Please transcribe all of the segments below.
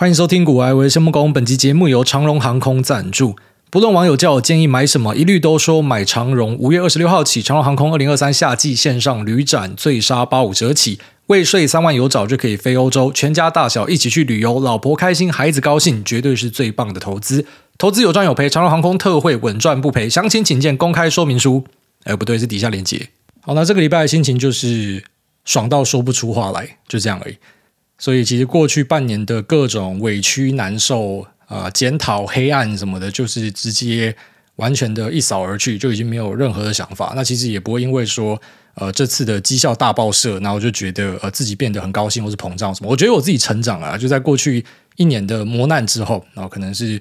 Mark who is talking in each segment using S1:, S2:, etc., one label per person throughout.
S1: 欢迎收听股癌，我是谢孟恭。本期节目由长荣航空赞助。不论网友叫我建议买什么，一律都说买长荣。五月二十六号起，长荣航空二零二三夏季线上旅展最杀八五折起，未税三万有找就可以飞欧洲，全家大小一起去旅游，老婆开心，孩子高兴，绝对是最棒的投资。投资有赚有赔，长荣航空特惠稳赚不赔。详情请见公开说明书。哎，不对，是底下连接。好，那这个礼拜的心情就是爽到说不出话来，就这样而已。所以，其实过去半年的各种委屈、难受、啊、呃、检讨、黑暗什么的，就是直接完全的一扫而去，就已经没有任何的想法。那其实也不会因为说，呃，这次的绩效大爆射，然后就觉得呃自己变得很高兴或是膨胀什么。我觉得我自己成长了，就在过去一年的磨难之后，然后可能是。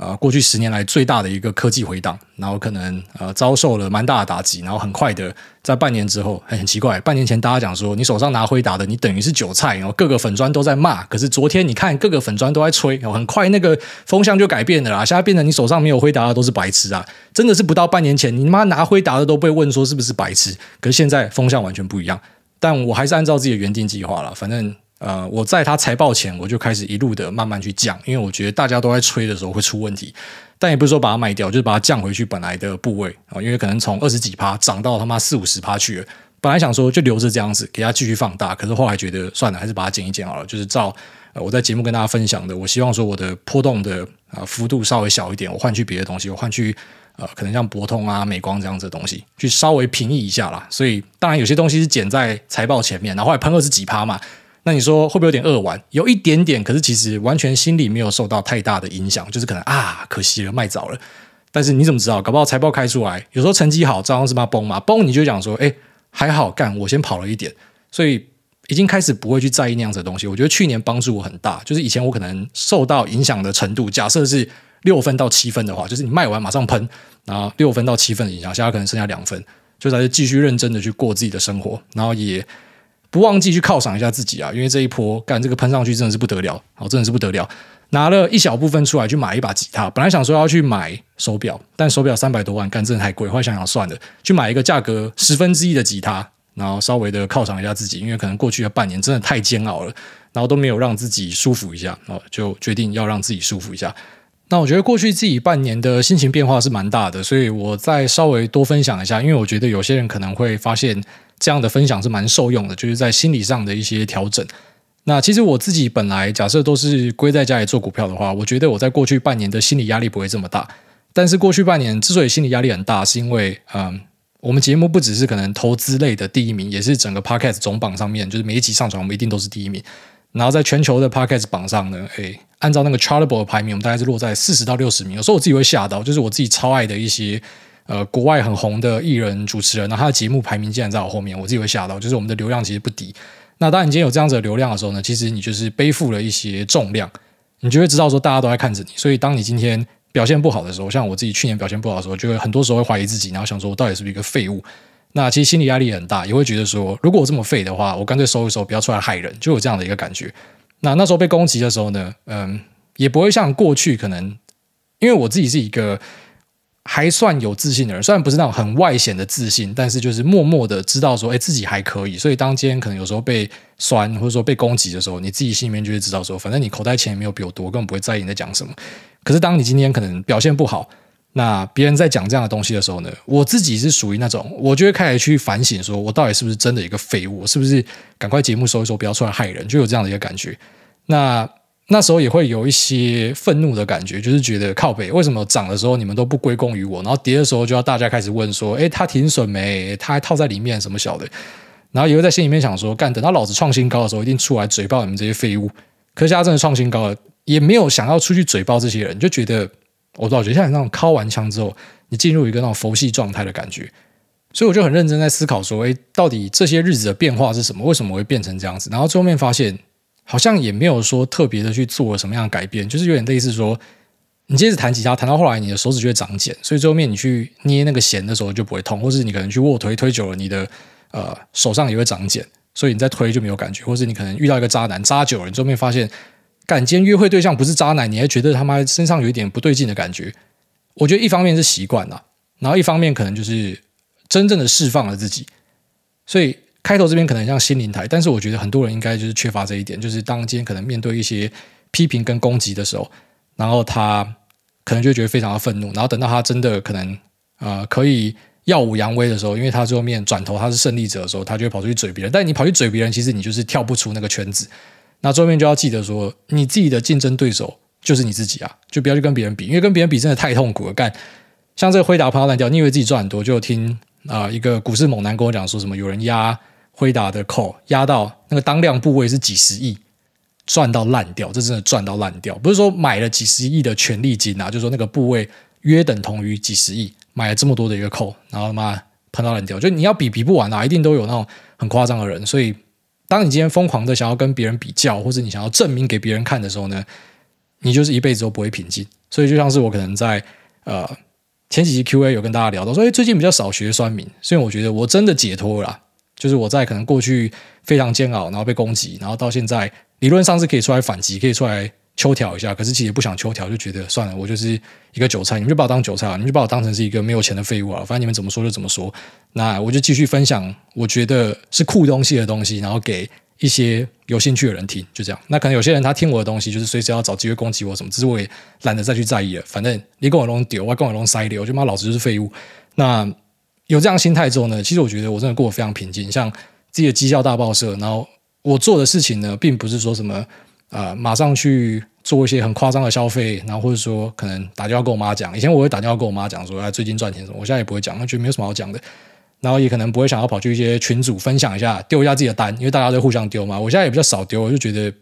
S1: 呃，过去十年来最大的一个科技回档，然后可能呃遭受了蛮大的打击，然后很快的在半年之后，很奇怪，半年前大家讲说你手上拿辉达的，你等于是韭菜，然后各个粉专都在骂，可是昨天你看各个粉专都在吹，然后很快那个风向就改变了啦，现在变成你手上没有辉达的都是白痴啊，真的是不到半年前你妈拿辉达的都被问说是不是白痴，可是现在风向完全不一样，但我还是按照自己的原定计划了，反正。呃，我在他财报前，我就开始一路的慢慢去降，因为我觉得大家都在吹的时候会出问题，但也不是说把它卖掉，就是把它降回去本来的部位啊，因为可能从二十几趴涨到他妈四五十趴去了，本来想说就留着这样子给它继续放大，可是后来觉得算了，还是把它减一减好了，就是照我在节目跟大家分享的，我希望说我的波动的啊幅度稍微小一点，我换去别的东西，我换去呃可能像博通啊、美光这样子的东西，去稍微平抑一下啦。所以当然有些东西是减在财报前面，然后后来喷二十几趴嘛。那你说会不会有点扼腕？有一点点，可是其实完全心里没有受到太大的影响，就是可能啊，可惜了，卖早了。但是你怎么知道？搞不好财报开出来，有时候成绩好，照样是嘛崩嘛崩，你就讲说，哎，还好干，我先跑了一点，所以已经开始不会去在意那样子的东西。我觉得去年帮助我很大，就是以前我可能受到影响的程度，假设是六分到七分的话，就是你卖完马上喷，然后六分到七分的影响，现在可能剩下两分，就还是继续认真的去过自己的生活，然后也。不忘记去犒赏一下自己啊，因为这一波干这个喷上去真的是不得了，好，真的是不得了。拿了一小部分出来去买一把吉他，本来想说要去买手表，但手表三百多万，干真的太贵，后来想想算了，去买一个价格十分之一的吉他，然后稍微的犒赏一下自己，因为可能过去的半年真的太煎熬了，然后都没有让自己舒服一下，哦，就决定要让自己舒服一下。那我觉得过去自己半年的心情变化是蛮大的，所以我再稍微多分享一下，因为我觉得有些人可能会发现这样的分享是蛮受用的，就是在心理上的一些调整。那其实我自己本来假设都是归在家里做股票的话，我觉得我在过去半年的心理压力不会这么大。但是过去半年之所以心理压力很大，是因为嗯，我们节目不只是可能投资类的第一名，也是整个 Podcast 总榜上面，就是每一集上传我们一定都是第一名。然后在全球的 Podcast 榜上呢，诶。按照那个 Chartable 的排名，我们大概是落在四十到六十名。有时候我自己会吓到，就是我自己超爱的一些呃国外很红的艺人主持人，然后他的节目排名竟然在我后面，我自己会吓到。就是我们的流量其实不低。那当你今天有这样子的流量的时候呢，其实你就是背负了一些重量，你就会知道说大家都在看着你。所以当你今天表现不好的时候，像我自己去年表现不好的时候，就会很多时候会怀疑自己，然后想说我到底是不是一个废物？那其实心理压力很大，也会觉得说如果我这么废的话，我干脆收一收，不要出来害人，就有这样的一个感觉。那那时候被攻击的时候呢，嗯。也不会像过去可能，因为我自己是一个还算有自信的人，虽然不是那种很外显的自信，但是就是默默的知道说，哎，自己还可以。所以当今天可能有时候被酸或者说被攻击的时候，你自己心里面就会知道说，反正你口袋钱也没有比我多，根本不会在意你在讲什么。可是当你今天可能表现不好，那别人在讲这样的东西的时候呢，我自己是属于那种，我就会开始去反省，说我到底是不是真的一个废物，是不是赶快节目收一收，不要出来害人，就有这样的一个感觉。那。那时候也会有一些愤怒的感觉，就是觉得靠北，为什么涨的时候你们都不归功于我，然后跌的时候就要大家开始问说，诶，他停损没？他还套在里面什么小的？然后也会在心里面想说，干，等到老子创新高的时候，一定出来嘴爆你们这些废物。可是现在真的创新高了，也没有想要出去嘴爆这些人，就觉得我老觉得像你那种敲完枪之后，你进入一个那种佛系状态的感觉。所以我就很认真在思考说，哎，到底这些日子的变化是什么？为什么会变成这样子？然后最后面发现。好像也没有说特别的去做了什么样的改变，就是有点类似说，你接着弹吉他，弹到后来你的手指就会长茧，所以最后面你去捏那个弦的时候就不会痛，或是你可能去卧推推久了，你的呃手上也会长茧，所以你再推就没有感觉，或是你可能遇到一个渣男渣久了，你最后面发现，感，今约会对象不是渣男，你还觉得他妈身上有一点不对劲的感觉。我觉得一方面是习惯了，然后一方面可能就是真正的释放了自己，所以。开头这边可能像心灵台，但是我觉得很多人应该就是缺乏这一点，就是当今天可能面对一些批评跟攻击的时候，然后他可能就觉得非常的愤怒，然后等到他真的可能呃可以耀武扬威的时候，因为他最后面转头他是胜利者的时候，他就会跑出去嘴别人。但你跑去嘴别人，其实你就是跳不出那个圈子。那最后面就要记得说，你自己的竞争对手就是你自己啊，就不要去跟别人比，因为跟别人比真的太痛苦了。干像这个辉达碰到烂掉，你以为自己赚很多，就听啊、一个股市猛男跟我讲说什么，有人压辉达的 call 压到那个当量部位是几十亿。赚到烂掉，这真的赚到烂掉。不是说买了几十亿的权利金啊，就是说那个部位约等同于几十亿，买了这么多的一个扣，然后他妈喷到烂掉。就你要比比不完啊，一定都有那种很夸张的人。所以，当你今天疯狂的想要跟别人比较，或者你想要证明给别人看的时候呢，你就是一辈子都不会平静。所以，就像是我可能在呃前几期 Q&A 有跟大家聊到说，哎，最近比较少学酸民，所以我觉得我真的解脱了。就是我在可能过去非常煎熬，然后被攻击，然后到现在。理论上是可以出来反击，可以出来秋条一下，可是其实不想秋条，就觉得算了，我就是一个韭菜，你们就把我当韭菜，你们就把我当成是一个没有钱的废物啊！反正你们怎么说就怎么说，那我就继续分享我觉得是酷东西的东西，然后给一些有兴趣的人听，就这样。那可能有些人他听我的东西，就是随时要找机会攻击我什么，只是我也懒得再去在意了。反正你跟我弄丢，我跟我弄塞丢，我就骂老子就是废物。那有这样心态之后呢，其实我觉得我真的过得非常平静，像自己的绩效大报社，然后。我做的事情呢，并不是说什么啊、呃，马上去做一些很夸张的消费，然后或者说可能打电话跟我妈讲。以前我会打电话跟我妈讲说，哎，最近赚钱什么，我现在也不会讲，那觉得没有什么好讲的。然后也可能不会想要跑去一些群组分享一下，丢一下自己的单，因为大家都互相丢嘛。我现在也比较少丢，我就觉得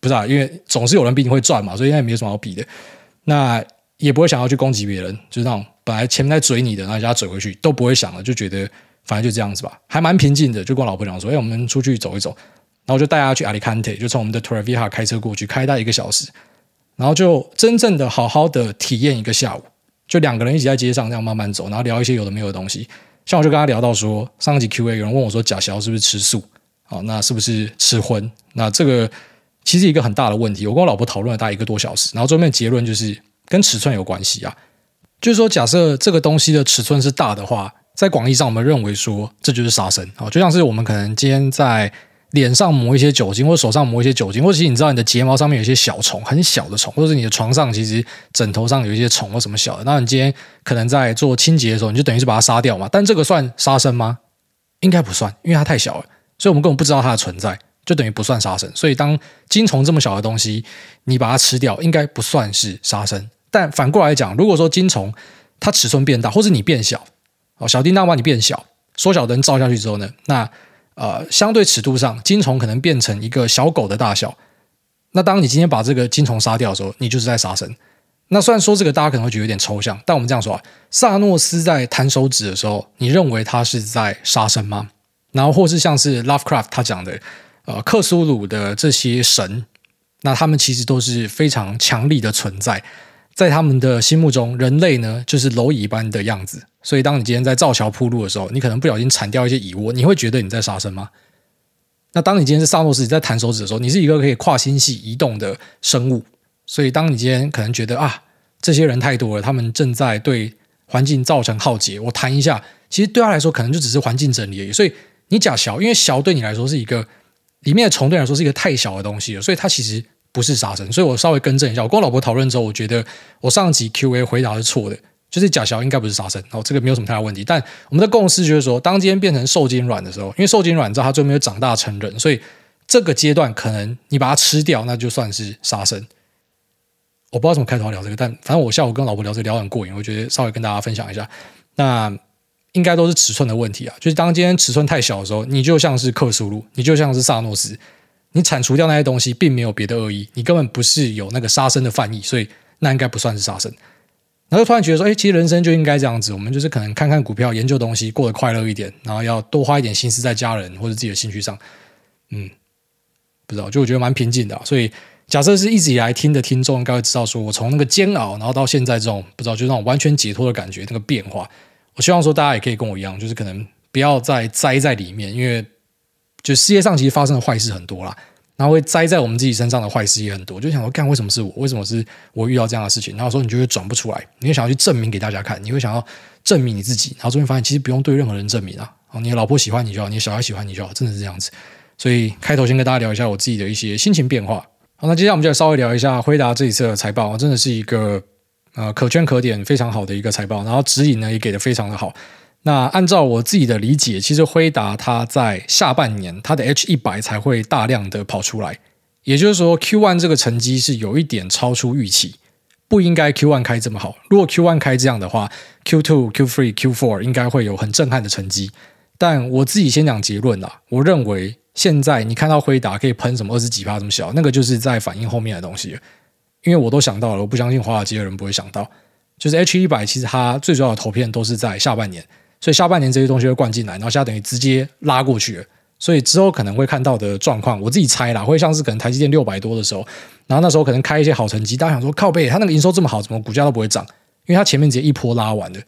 S1: 不是啊，因为总是有人比你会赚嘛，所以现在也没什么好比的。那也不会想要去攻击别人，就是那种本来前面在嘴你的，然后人家嘴回去都不会想了，就觉得反正就这样子吧，还蛮平静的。就跟我老婆讲说，哎，我们出去走一走。然后就带他去阿里坎特，就从我们的 Torrevieja 开车过去，开大一个小时，然后就真正的好好的体验一个下午，就两个人一起在街上这样慢慢走，然后聊一些有的没有的东西。像我就跟他聊到说，上一集 Q&A 有人问我说，假小是不是吃素？好，那是不是吃荤？那这个其实一个很大的问题。我跟我老婆讨论了大概一个多小时，然后最后面结论就是跟尺寸有关系啊，就是说假设这个东西的尺寸是大的话，在广义上我们认为说这就是杀生啊，就像是我们可能今天在。脸上抹一些酒精，或者手上抹一些酒精，或者其实你知道你的睫毛上面有一些小虫，很小的虫，或者是你的床上其实枕头上有一些虫或什么小的，那你今天可能在做清洁的时候，你就等于是把它杀掉嘛。但这个算杀生吗？应该不算，因为它太小了，所以我们根本不知道它的存在，就等于不算杀生。所以当金虫这么小的东西，你把它吃掉，应该不算是杀生。但反过来讲，如果说金虫它尺寸变大，或者你变小，哦，小叮当把你变小，缩小灯照下去之后呢，那。呃，相对尺度上，金虫可能变成一个小狗的大小。那当你今天把这个金虫杀掉的时候，你就是在杀生。那虽然说这个大家可能会觉得有点抽象，但我们这样说啊，萨诺斯在弹手指的时候，你认为他是在杀生吗？然后或是像是 Lovecraft 他讲的，呃，克苏鲁的这些神，那他们其实都是非常强力的存在。在他们的心目中，人类呢就是蝼蚁般的样子。所以，当你今天在造桥铺路的时候，你可能不小心铲掉一些蚁窝，你会觉得你在杀生吗？那当你今天是萨诺斯你在弹手指的时候，你是一个可以跨星系移动的生物。所以，当你今天可能觉得啊，这些人太多了，他们正在对环境造成浩劫，我弹一下，其实对他来说可能就只是环境整理而已。所以，你假小，因为小对你来说是一个里面的虫对你来说是一个太小的东西了，所以它其实。不是杀生，所以我稍微更正一下。我跟我老婆讨论之后，我觉得我上集 Q&A 回答是错的，就是假小应该不是杀生，哦，这个没有什么太大问题。但我们的共识就是说，当今天变成受精卵的时候，因为受精卵知道它最后没有长大成人，所以这个阶段可能你把它吃掉，那就算是杀生。我不知道怎么开头聊这个，但反正我下午跟老婆聊这个聊很过瘾，我觉得稍微跟大家分享一下。那应该都是尺寸的问题啊，就是当今天尺寸太小的时候，你就像是克苏鲁，你就像是萨诺斯。你铲除掉那些东西，并没有别的恶意，你根本不是有那个杀生的犯意，所以那应该不算是杀生。然后突然觉得说，哎，其实人生就应该这样子，我们就是可能看看股票，研究东西，过得快乐一点，然后要多花一点心思在家人或者自己的兴趣上。嗯，不知道，就我觉得蛮平静的。所以假设是一直以来听的听众，应该会知道，说我从那个煎熬，然后到现在这种不知道，就那种完全解脱的感觉，那个变化。我希望说大家也可以跟我一样，就是可能不要再栽在里面，因为。就世界上其实发生的坏事很多啦，然后会栽在我们自己身上的坏事也很多。就想说，干为什么是我？为什么是我遇到这样的事情？然后说你就会转不出来，你会想要去证明给大家看，你会想要证明你自己。然后终于发现，其实不用对任何人证明啊。你的老婆喜欢你就好，你的小孩喜欢你就好，真的是这样子。所以开头先跟大家聊一下我自己的一些心情变化。好，那接下来我们就来稍微聊一下辉达这一次的财报，真的是一个呃可圈可点非常好的一个财报，然后指引呢也给的非常的好。那按照我自己的理解，其实辉达它在下半年它的 H 一百才会大量的跑出来，也就是说 Q one 这个成绩是有一点超出预期，不应该 Q one 开这么好。如果 Q one 开这样的话，Q two、Q three、Q four 应该会有很震撼的成绩。但我自己先讲结论啦，我认为现在你看到辉达可以喷什么二十几趴这么小，那个就是在反映后面的东西，因为我都想到了，我不相信华尔街的人不会想到，就是 H 一百其实它最主要的投片都是在下半年。所以下半年这些东西会灌进来，然后现在等于直接拉过去了。所以之后可能会看到的状况，我自己猜啦，会像是可能台积电六百多的时候，然后那时候可能开一些好成绩，大家想说靠背，它那个营收这么好，怎么股价都不会涨？因为它前面直接一波拉完的。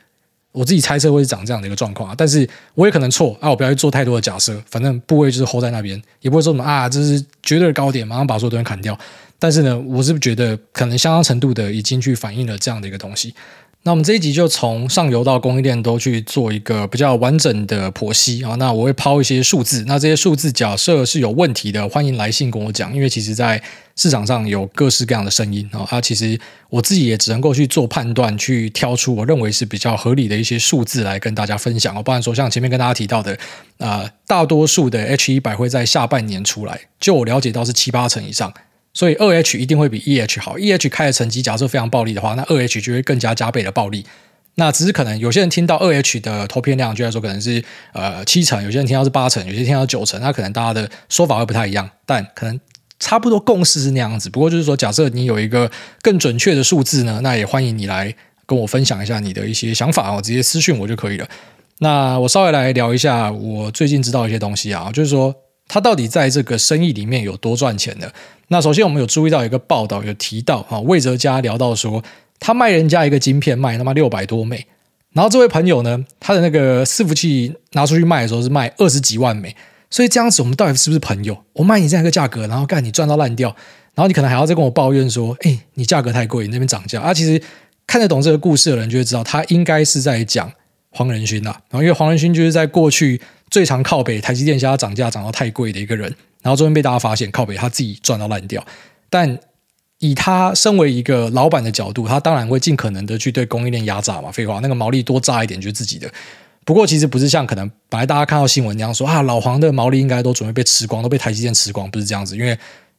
S1: 我自己猜测会是涨这样的一个状况啊，但是我也可能错啊，我不要去做太多的假设，反正部位就是 hold 在那边，也不会说什么啊，这是绝对的高点，马上把所有东西砍掉。但是呢，我是觉得可能相当程度的已经去反映了这样的一个东西。那我们这一集就从上游到供应链都去做一个比较完整的剖析啊。那我会抛一些数字，那这些数字假设是有问题的，欢迎来信跟我讲。因为其实在市场上有各式各样的声音啊，其实我自己也只能够去做判断，去挑出我认为是比较合理的一些数字来跟大家分享。不然说像前面跟大家提到的啊，大多数的 H 一百会在下半年出来，就我了解到是七八成以上。所以二 H 一定会比一 H 好，一 H 开的成绩假设非常暴利的话，那二 H 就会更加加倍的暴利。那只是可能有些人听到二 H 的投片量，就来说可能是呃七成，有些人听到是八成，有些人听到九成，那可能大家的说法会不太一样，但可能差不多共识是那样子。不过就是说，假设你有一个更准确的数字呢，那也欢迎你来跟我分享一下你的一些想法哦，直接私讯我就可以了。那我稍微来聊一下我最近知道一些东西啊，就是说。他到底在这个生意里面有多赚钱呢？那首先我们有注意到一个报道，有提到啊，魏哲家聊到说，他卖人家一个晶片卖他妈六百多美，然后这位朋友呢，他的那个伺服器拿出去卖的时候是卖二十几万美，所以这样子我们到底是不是朋友？我卖你这样一个价格，然后干你赚到烂掉，然后你可能还要再跟我抱怨说，哎，你价格太贵，那边涨价啊。其实看得懂这个故事的人就会知道，他应该是在讲黄仁勋呐，然后因为黄仁勋就是在过去。最常靠北，台积电现在涨价涨到太贵的一个人，然后终于被大家发现靠北，他自己赚到烂掉。但以他身为一个老板的角度，他当然会尽可能的去对供应链压榨嘛。废话，那个毛利多榨一点就是自己的。不过其实不是像可能本来大家看到新闻那样说啊，老黄的毛利应该都准备被吃光，都被台积电吃光，不是这样子。因为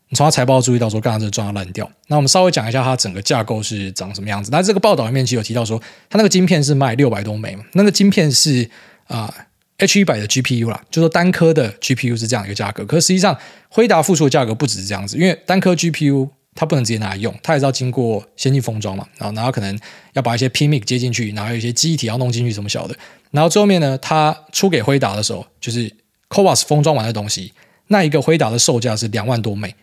S1: 你从他财报注意到说，刚刚这赚到烂掉。那我们稍微讲一下它整个架构是长什么样子。那这个报道里面其实有提到说，他那个晶片是卖六百多美嘛，那个晶片是啊。H 一百的 GPU 啦，就说单颗的 GPU 是这样一个价格，可实际上辉达付出的价格不只是这样子，因为单颗 GPU 它不能直接拿来用，它也是要经过先进封装嘛，然后然后可能要把一些 PMIC 接进去，然后有一些记忆体要弄进去什么小的，然后最后面呢，它出给辉达的时候，就是 CoWoS 封装完的东西，那一个辉达的售价是两万多美，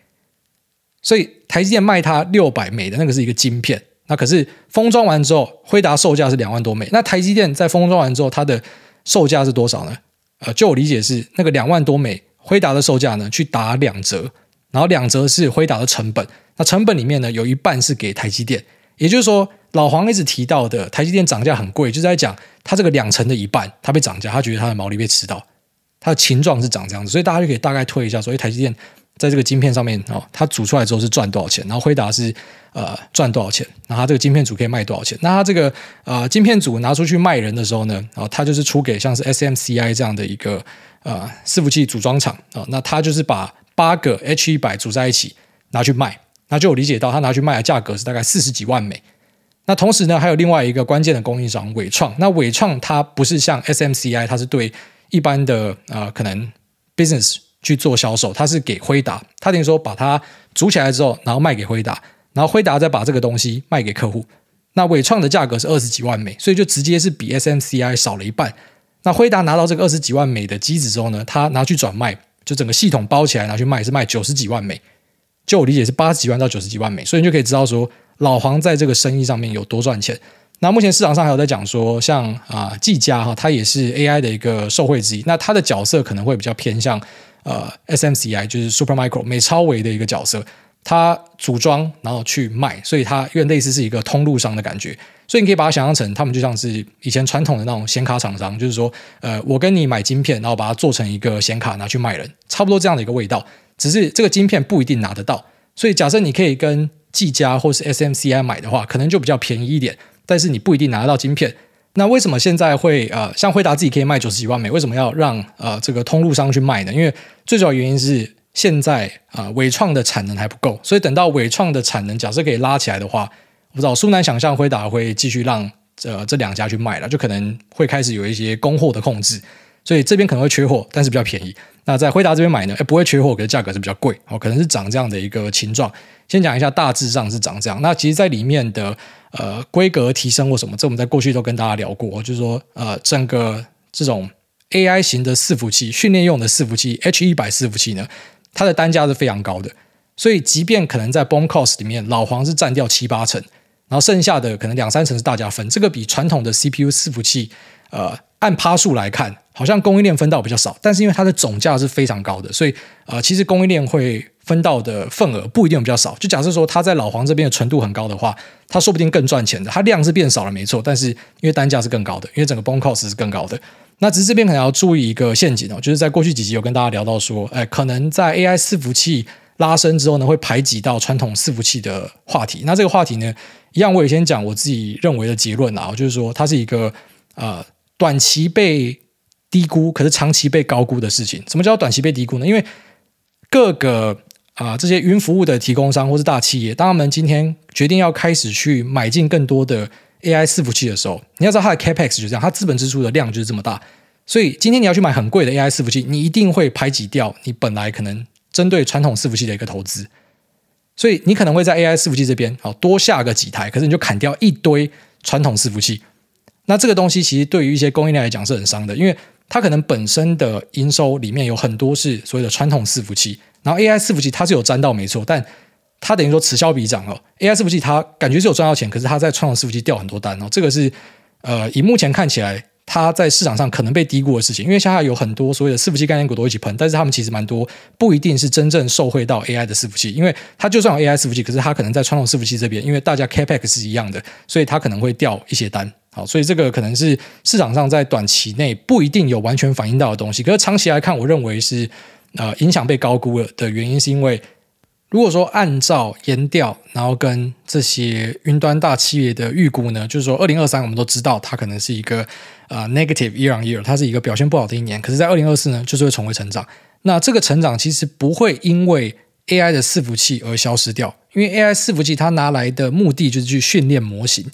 S1: 所以台积电卖它六百美的那个是一个晶片，那可是封装完之后，辉达售价是两万多美，那台积电在封装完之后，它的售价是多少呢？呃，就我理解是那个两万多美，辉达的售价呢去打两折，然后两折是辉达的成本。那成本里面呢有一半是给台积电，也就是说老黄一直提到的台积电涨价很贵，就是在讲他这个两成的一半，他被涨价，他觉得他的毛利被吃到，他的情状是长这样子，所以大家就可以大概推一下，所以台积电。在这个晶片上面哦，它煮出来之后是赚多少钱？然后辉达是呃赚多少钱？然后它这个晶片组可以卖多少钱？那它这个呃晶片组拿出去卖人的时候呢，然后它就是出给像是 SMCI 这样的一个呃伺服器组装厂啊，那它就是把八个 H 一百组在一起拿去卖，那就有理解到它拿去卖的价格是大概四十几万美。那同时呢，还有另外一个关键的供应商纬创，那纬创它不是像 SMCI，它是对一般的、可能 business。去做销售，他是给辉达，他等于说把它组起来之后，然后卖给辉达，然后辉达再把这个东西卖给客户。那伟创的价格是二十几万美，所以就直接是比 SMCI 少了一半。那辉达拿到这个二十几万美的机子之后呢，他拿去转卖，就整个系统包起来拿去卖是卖九十几万美，就我理解是八十几万到九十几万美，所以你就可以知道说老黄在这个生意上面有多赚钱。那目前市场上还有在讲说，像啊技嘉哈，它也是 AI 的一个受惠之一，那它的角色可能会比较偏向。呃，SMCI 就是 Supermicro 美超微的一个角色，它组装然后去卖，所以它有点类似是一个通路商的感觉。所以你可以把它想象成，他们就像是以前传统的那种显卡厂商，就是说，呃，我跟你买晶片，然后把它做成一个显卡拿去卖人，差不多这样的一个味道。只是这个晶片不一定拿得到，所以假设你可以跟技嘉或是 SMCI 买的话，可能就比较便宜一点，但是你不一定拿得到晶片。那为什么现在会呃，像辉达自己可以卖九十几万美，为什么要让呃这个通路商去卖呢？因为最主要原因是现在啊、呃，创的产能还不够，所以等到伟创的产能假设可以拉起来的话，我不知道，苏南想象辉达会继续让呃这两家去卖了，就可能会开始有一些供货的控制，所以这边可能会缺货，但是比较便宜。那在辉达这边买呢，诶不会缺货，可是价格是比较贵哦，可能是长这样的一个情状。先讲一下大致上是长这样。那其实，在里面的呃规格提升或什么，这我们在过去都跟大家聊过，就是说呃整个这种 AI 型的伺服器训练用的伺服器 H100 伺服器呢，它的单价是非常高的。所以，即便可能在 BOM cost 里面，老黄是占掉七八成，然后剩下的可能两三成是大家分。这个比传统的 CPU 伺服器呃。按趴数来看，好像供应链分到比较少，但是因为它的总价是非常高的，所以呃，其实供应链会分到的份额不一定比较少。就假设说它在老黄这边的纯度很高的话，它说不定更赚钱的。它量是变少了没错，但是因为单价是更高的，因为整个 BOM cost 是更高的。那只是这边可能要注意一个陷阱哦，就是在过去几集有跟大家聊到说，哎，可能在 AI 伺服器拉升之后呢，会排挤到传统伺服器的话题。那这个话题呢，一样我也先讲我自己认为的结论啊，就是说它是一个呃。短期被低估，可是长期被高估的事情。什么叫短期被低估呢？因为各个啊、呃、这些云服务的提供商或是大企业，当他们今天决定要开始去买进更多的 AI 伺服器的时候，你要知道它的 Capex 就这样，它资本支出的量就是这么大。所以今天你要去买很贵的 AI 伺服器，你一定会排挤掉你本来可能针对传统伺服器的一个投资。所以你可能会在 AI 伺服器这边好多下个几台，可是你就砍掉一堆传统伺服器。那这个东西其实对于一些供应链来讲是很伤的，因为它可能本身的营收里面有很多是所谓的传统伺服器，然后 AI 伺服器它是有沾到没错，但它等于说此消彼长哦。AI 伺服器它感觉是有赚到钱，可是它在传统伺服器掉很多单哦，这个是呃以目前看起来它在市场上可能被低估的事情，因为现在有很多所谓的伺服器概念股都一起喷，但是他们其实蛮多不一定是真正受惠到 AI 的伺服器，因为它就算有 AI 伺服器，可是它可能在传统伺服器这边，因为大家 Capex 是一样的，所以它可能会掉一些单。好，所以这个可能是市场上在短期内不一定有完全反映到的东西，可是长期来看，我认为是呃影响被高估了的原因，是因为如果说按照研调，然后跟这些云端大企业的预估呢，就是说二零二三我们都知道它可能是一个呃 negative year on year，它是一个表现不好的一年，可是，在二零二四呢，就是会重回成长。那这个成长其实不会因为 AI 的伺服器而消失掉，因为 AI 伺服器它拿来的目的就是去训练模型。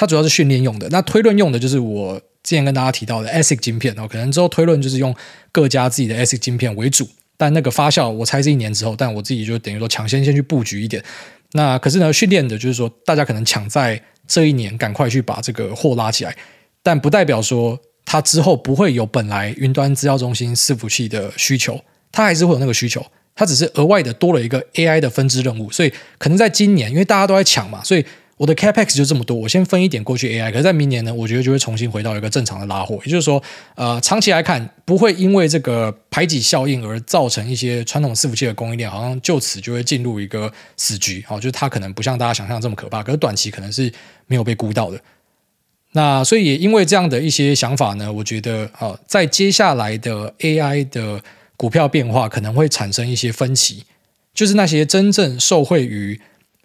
S1: 它主要是训练用的，那推论用的就是我之前跟大家提到的 ASIC 晶片哦，可能之后推论就是用各家自己的 ASIC 晶片为主，但那个发酵我猜是一年之后，但我自己就等于说抢先先去布局一点。那可是呢，训练的就是说大家可能抢在这一年赶快去把这个货拉起来，但不代表说它之后不会有本来云端资料中心伺服器的需求，它还是会有那个需求，它只是额外的多了一个 AI 的分支任务，所以可能在今年，因为大家都在抢嘛，所以。我的 Capex 就这么多，我先分一点过去 AI，可是在明年呢，我觉得就会重新回到一个正常的拉货，也就是说，呃，长期来看不会因为这个排挤效应而造成一些传统伺服器的供应链好像就此就会进入一个死局，好，就是它可能不像大家想象这么可怕，可是短期可能是没有被估到的。那所以也因为这样的一些想法呢，我觉得啊，在接下来的 AI 的股票变化可能会产生一些分歧，就是那些真正受惠于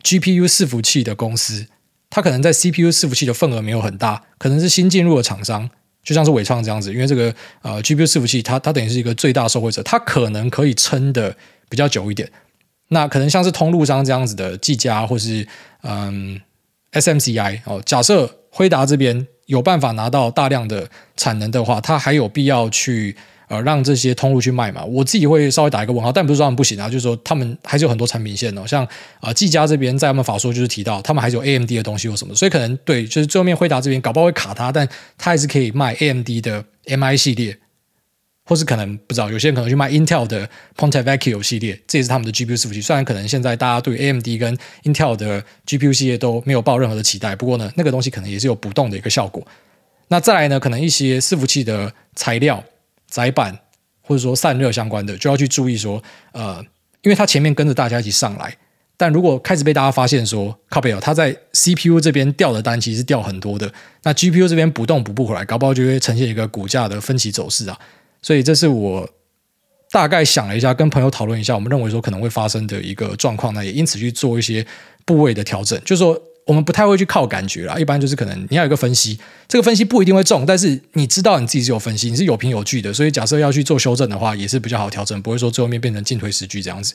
S1: GPU 伺服器的公司，它可能在 CPU 伺服器的份额没有很大，可能是新进入的厂商，就像是伟创这样子。因为这个呃 GPU 伺服器，它它等于是一个最大受惠者，它可能可以撑得比较久一点。那可能像是通路商这样子的技嘉或是嗯 SMCI 哦，假设辉达这边有办法拿到大量的产能的话，它还有必要去。呃，让这些通路去卖嘛，我自己会稍微打一个问号，但不是说他们不行啊，就是说他们还是有很多产品线哦，像啊、呃，技嘉这边在他们法说就是提到，他们还是有 AMD 的东西或什么，所以可能对，就是最后面惠达这边搞不好会卡它，但它还是可以卖 AMD 的 MI 系列，或是可能不知道，有些人可能去卖 Intel 的 Ponte Vecchio 系列，这也是他们的 GPU 伺服器。虽然可能现在大家对 AMD 跟 Intel 的 GPU 系列都没有抱任何的期待，不过呢，那个东西可能也是有补动的一个效果。那再来呢，可能一些伺服器的材料载板。或者说散热相关的，就要去注意说，呃，因为它前面跟着大家一起上来，但如果开始被大家发现说，靠背哦，它在 CPU 这边掉的单其实是掉很多的，那 GPU 这边补动补不回来，搞不好就会呈现一个股价的分歧走势啊。所以这是我大概想了一下，跟朋友讨论一下，我们认为说可能会发生的一个状况，那也因此去做一些部位的调整，就是说。我们不太会去靠感觉啦，一般就是可能你要有一个分析，这个分析不一定会中，但是你知道你自己是有分析，你是有凭有据的，所以假设要去做修正的话，也是比较好调整，不会说最后面变成进退失据这样子。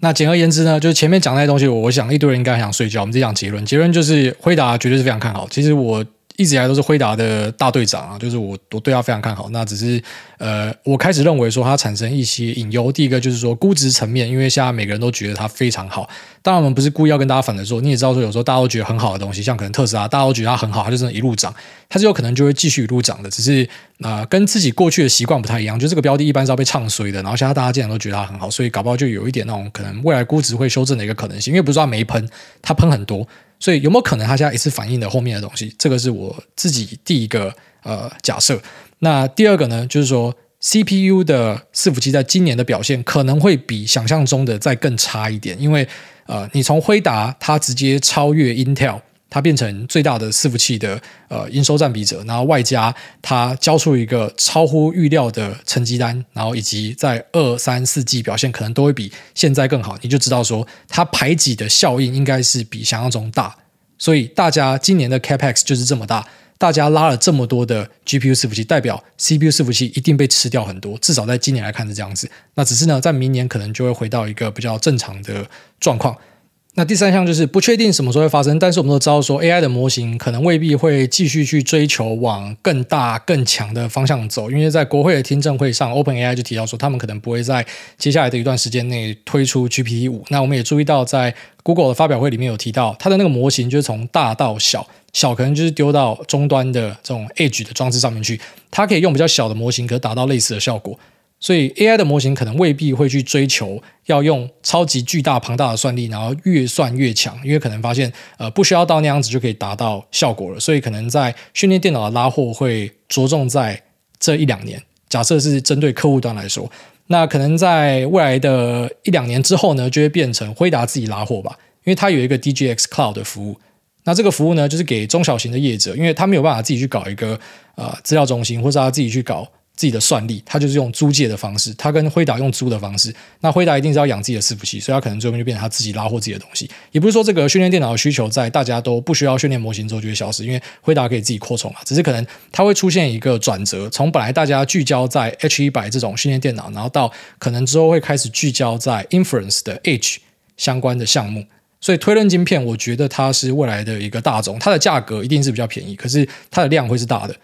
S1: 那简而言之呢，就是前面讲那些东西，我想一堆人应该很想睡觉。我们再讲结论，结论就是回答绝对是非常看好。其实我。一直以来都是辉达的大队长啊，就是我我对他非常看好。那只是呃，我开始认为说它产生一些隐忧。第一个就是说估值层面，因为现在每个人都觉得它非常好。当然我们不是故意要跟大家反着说，你也知道说有时候大家都觉得很好的东西，像可能特斯拉，大家都觉得它很好，它就真的一路涨，它是有可能就会继续一路涨的。只是啊、呃，跟自己过去的习惯不太一样，就这个标的一般是要被唱衰的。然后现在大家竟然都觉得它很好，所以搞不好就有一点那种可能未来估值会修正的一个可能性。因为不是说它没喷，它喷很多。所以有没有可能它现在一次反映了后面的东西？这个是我自己第一个呃假设。那第二个呢，就是说 CPU 的伺服器在今年的表现可能会比想象中的再更差一点，因为呃，你从辉达它直接超越 Intel。它变成最大的伺服器的呃营收占比者，然后外加它交出一个超乎预料的成绩单，然后以及在二三四季表现可能都会比现在更好，你就知道说它排挤的效应应该是比想象中大，所以大家今年的 Capex 就是这么大，大家拉了这么多的 GPU 伺服器，代表 CPU 伺服器一定被吃掉很多，至少在今年来看是这样子。那只是呢，在明年可能就会回到一个比较正常的状况。那第三项就是不确定什么时候会发生，但是我们都知道说 AI 的模型可能未必会继续去追求往更大更强的方向走，因为在国会的听证会上，OpenAI 就提到说他们可能不会在接下来的一段时间内推出 GPT 五。那我们也注意到，在 Google 的发表会里面有提到，它的那个模型就是从大到小，小可能就是丢到终端的这种 Edge 的装置上面去，它可以用比较小的模型，可达到类似的效果。所以 AI 的模型可能未必会去追求要用超级巨大庞大的算力，然后越算越强，因为可能发现呃不需要到那样子就可以达到效果了。所以可能在训练电脑的拉货会着重在这一两年。假设是针对客户端来说，那可能在未来的一两年之后呢，就会变成辉达自己拉货吧，因为它有一个 DGX Cloud 的服务。那这个服务呢，就是给中小型的业者，因为他没有办法自己去搞一个呃资料中心，或者他自己去搞。自己的算力，他就是用租借的方式，他跟辉达用租的方式。那辉达一定是要养自己的伺服器，所以他可能最后面就变成他自己拉货自己的东西。也不是说这个训练电脑的需求在大家都不需要训练模型之后就会消失，因为辉达可以自己扩充啊。只是可能它会出现一个转折，从本来大家聚焦在 H 一百这种训练电脑，然后到可能之后会开始聚焦在 Inference 的 H 相关的项目。所以推论晶片，我觉得它是未来的一个大宗，它的价格一定是比较便宜，可是它的量会是大的。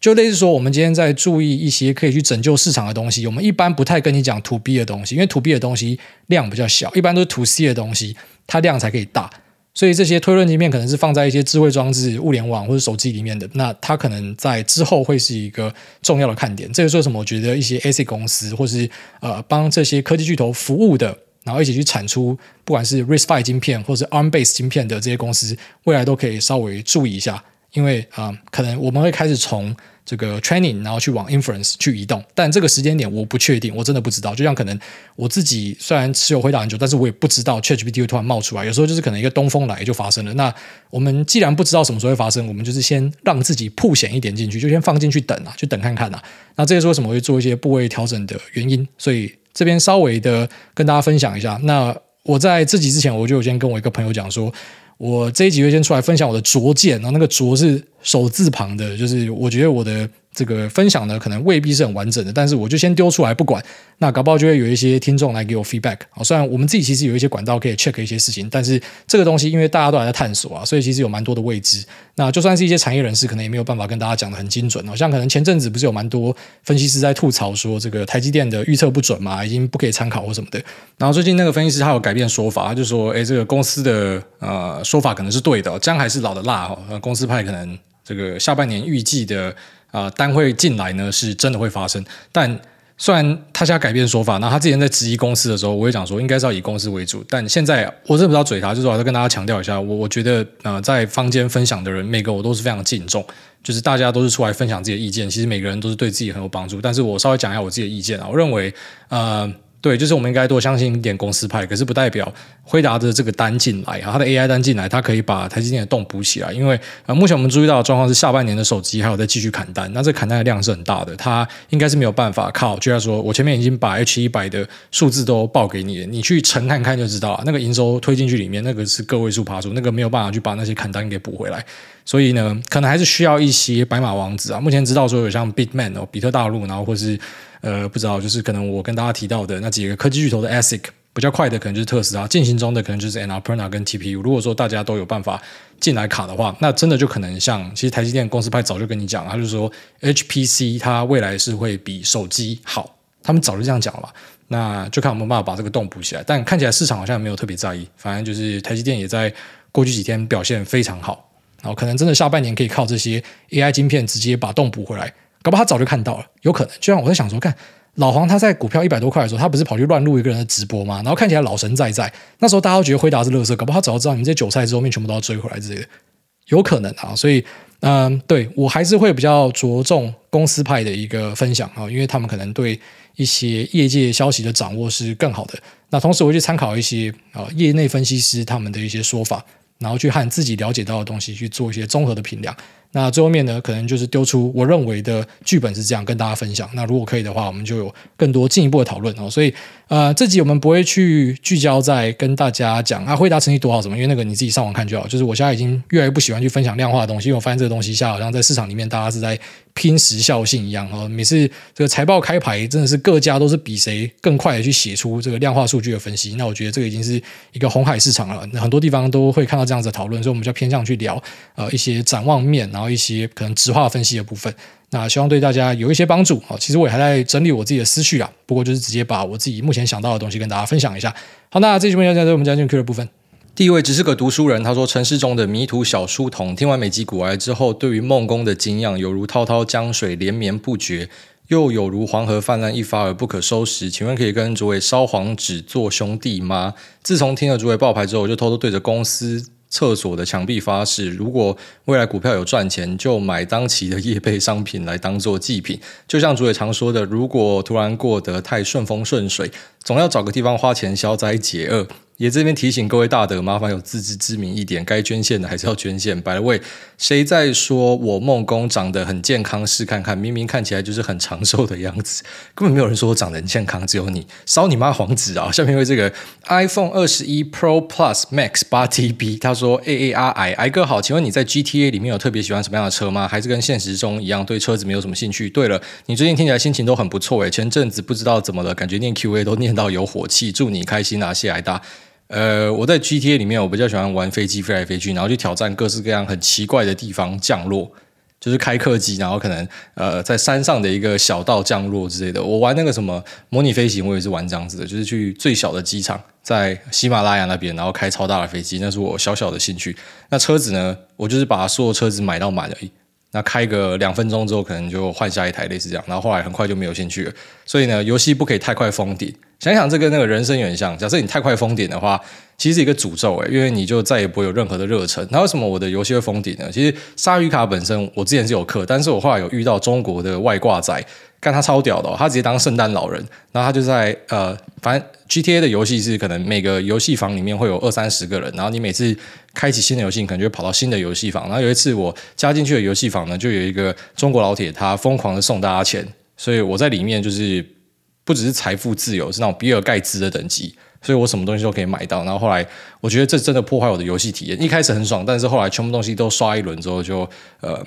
S1: 就类似说，我们今天在注意一些可以去拯救市场的东西。我们一般不太跟你讲 To B 的东西，因为 To B 的东西量比较小，一般都是 To C 的东西，它量才可以大。所以这些推论晶片可能是放在一些智慧装置、物联网或者手机里面的，那它可能在之后会是一个重要的看点。这个是为什么？我觉得一些 ASIC 公司或是呃帮这些科技巨头服务的，然后一起去产出不管是 RISC-V 晶片或是 ARM-based 晶片的这些公司，未来都可以稍微注意一下，因为啊、可能我们会开始从。这个 training，然后去往 inference 去移动，但这个时间点我不确定，我真的不知道。就像可能我自己虽然持有辉达很久，但是我也不知道 ChatGPT 会突然冒出来。有时候就是可能一个东风来就发生了。那我们既然不知道什么时候会发生，我们就是先让自己曝险一点进去，就先放进去等啊，去等看看啊。那这也是为什么会做一些部位调整的原因。所以这边稍微的跟大家分享一下。那我在自己之前，我就先跟我一个朋友讲说。我这一集会先出来分享我的拙见，然后那个拙是手字旁的，就是我觉得我的。这个分享呢，可能未必是很完整的，但是我就先丢出来不管。那搞不好就会有一些听众来给我 feedback。好，虽然我们自己其实有一些管道可以 check 一些事情，但是这个东西因为大家都还在探索啊，所以其实有蛮多的未知。那就算是一些产业人士，可能也没有办法跟大家讲得很精准。好像可能前阵子不是有蛮多分析师在吐槽说，这个台积电的预测不准嘛，已经不可以参考或什么的。然后最近那个分析师他有改变说法，他就说，哎，这个公司的呃说法可能是对的，姜还是老的辣哈。公司派可能这个下半年预计的。啊、呃，单会进来呢，是真的会发生。但虽然他现在改变说法，那他之前在质疑公司的时候，我也讲说应该是要以公司为主。但现在我真的不知道嘴他，就是我要跟大家强调一下，我我觉得啊，在坊间分享的人，每个我都是非常敬重，就是大家都是出来分享自己的意见，其实每个人都是对自己很有帮助。但是我稍微讲一下我自己的意见啊，我认为呃，对，就是我们应该多相信一点公司派，可是不代表辉达的这个单进来啊，它的 AI 单进来，它可以把台积电的洞补起来。因为呃，目前我们注意到的状况是，下半年的手机还有在继续砍单，那这砍单的量是很大的，它应该是没有办法靠。就像说我前面已经把 H 一百的数字都报给你了，你去乘看看就知道了。那个营收推进去里面，那个是个位数爬数，那个没有办法去把那些砍单给补回来。所以呢，可能还是需要一些白马王子啊。目前知道说有像 Bitmain 哦，比特大陆，然后或是。呃，不知道，就是可能我跟大家提到的那几个科技巨头的 ASIC 比较快的，可能就是特斯拉；进行中的可能就是 n a p r n a 跟 TPU。如果说大家都有办法进来卡的话，那真的就可能像，其实台积电公司派早就跟你讲，他就说 HPC 它未来是会比手机好，他们早就这样讲了。那就看我们办法把这个洞补起来。但看起来市场好像没有特别在意，反正就是台积电也在过去几天表现非常好，然后可能真的下半年可以靠这些 AI 晶片直接把洞补回来。搞不好他早就看到了，有可能。就像我在想说，看老黄他在股票一百多块的时候，他不是跑去乱录一个人的直播吗？然后看起来老神在在。那时候大家都觉得辉达是乐色，搞不好他早就知道你们这些韭菜之后面全部都要追回来之类的，有可能啊。所以，嗯，对我还是会比较着重公司派的一个分享啊，因为他们可能对一些业界消息的掌握是更好的。那同时，我会去参考一些啊业内分析师他们的一些说法，然后去和自己了解到的东西去做一些综合的评量。那最后面呢，可能就是丢出我认为的剧本是这样跟大家分享。那如果可以的话，我们就有更多进一步的讨论哦。所以，呃，这集我们不会去聚焦在跟大家讲啊，辉达成绩多好什么，因为那个你自己上网看就好。就是我现在已经越来越不喜欢去分享量化的东西，因为我发现这个东西现在好像在市场里面大家是在拼时效性一样哦。每次这个财报开牌，真的是各家都是比谁更快的去写出这个量化数据的分析。那我觉得这个已经是一个红海市场了，很多地方都会看到这样子的讨论，所以我们就偏向去聊呃一些展望面啊。然后一些可能质化分析的部分，那希望对大家有一些帮助啊。其实我也还在整理我自己的思绪啊，不过就是直接把我自己目前想到的东西跟大家分享一下。好，那这期节目就在我们将进 Q 的部分。第一位只是个读书人，他说：“城市中的迷途小书童，听完每集股癌之后，对于梦工的敬仰犹如滔滔江水连绵不绝，又有如黄河泛滥一发而不可收拾。请问可以跟诸位烧黄纸做兄弟吗？自从听了诸位爆牌之后，我就偷偷对着公司。”厕所的墙壁发誓，如果未来股票有赚钱，就买当期的业配商品来当做祭品。就像主委常说的，如果突然过得太顺风顺水，总要找个地方花钱消灾解厄。也这边提醒各位大德，麻烦有自知之明一点，该捐献的还是要捐献。By the way，谁在说我梦工长得很健康？试看看，明明看起来就是很长寿的样子，根本没有人说我长得很健康，只有你烧你妈黄纸啊！下面为这个 iPhone 二十一 Pro Plus Max 八 TB，他说 A A R I，癌哥好，请问你在 GTA 里面有特别喜欢什么样的车吗？还是跟现实中一样对车子没有什么兴趣？对了，你最近听起来心情都很不错诶，前阵子不知道怎么了，感觉念 QA 都念看到有火气，祝你开心啊，谢谢大。呃，我在 GTA 里面，我比较喜欢玩飞机飞来飞去，然后去挑战各式各样很奇怪的地方降落，就是开客机，然后可能呃在山上的一个小道降落之类的。我玩那个什么模拟飞行，我也是玩这样子的，就是去最小的机场，在喜马拉雅那边，然后开超大的飞机，那是我小小的兴趣。那车子呢，我就是把所有车子买到满而已。那开个两分钟之后，可能就换下一台，类似这样。然后后来很快就没有兴趣了。所以呢，游戏不可以太快封顶。想想这个那个人生有点像，假设你太快封顶的话，其实是一个诅咒诶，因为你就再也不会有任何的热忱。那为什么我的游戏会封顶呢？其实鲨鱼卡本身我之前是有氪，但是我后来有遇到中国的外挂仔，干他超屌的，他直接当圣诞老人，然后他就在呃，反正 GTA 的游戏是可能每个游戏房里面会有二三十个人，然后你每次开启新的游戏，可能就跑到新的游戏房。然后有一次我加进去的游戏房呢，就有一个中国老铁，他疯狂的送大家钱，所以我在里面就是。不只是财富自由，是那种比尔盖茨的等级，所以我什么东西都可以买到。然后后来，我觉得这真的破坏我的游戏体验。一开始很爽，但是后来全部东西都刷一轮之后就，呃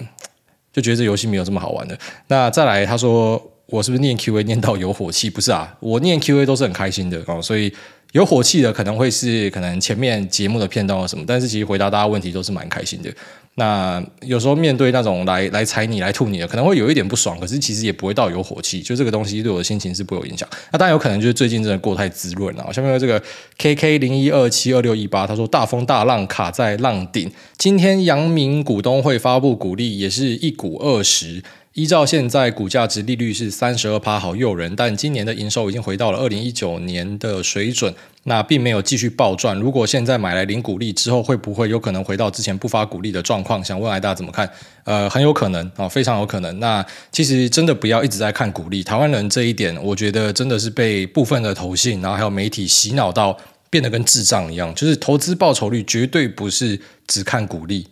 S1: 就觉得这游戏没有这么好玩的。那再来，他说我是不是念 QA 念到有火气？不是啊，我念 QA 都是很开心的哦，所以。有火气的可能会是可能前面节目的片段或什么，但是其实回答大家问题都是蛮开心的。那有时候面对那种来来踩你、来吐你的，可能会有一点不爽，可是其实也不会到有火气，就这个东西对我的心情是不会有影响。那当然有可能就是最近真的过太滋润了。下面有这个 KK 零一二七二六一八，他说大风大浪卡在浪顶，今天阳明股东会发布股利，也是一股二十。依照现在股价值利率是三十二趴，好诱人。但今年的营收已经回到了二零一九年的水准，那并没有继续暴赚。如果现在买来领股利之后，会不会有可能回到之前不发股利的状况？想问艾大怎么看？呃，很有可能啊，非常有可能。那其实真的不要一直在看股利。台湾人这一点，我觉得真的是被部分的投信，然后还有媒体洗脑到变得跟智障一样。就是投资报酬率绝对不是只看股利，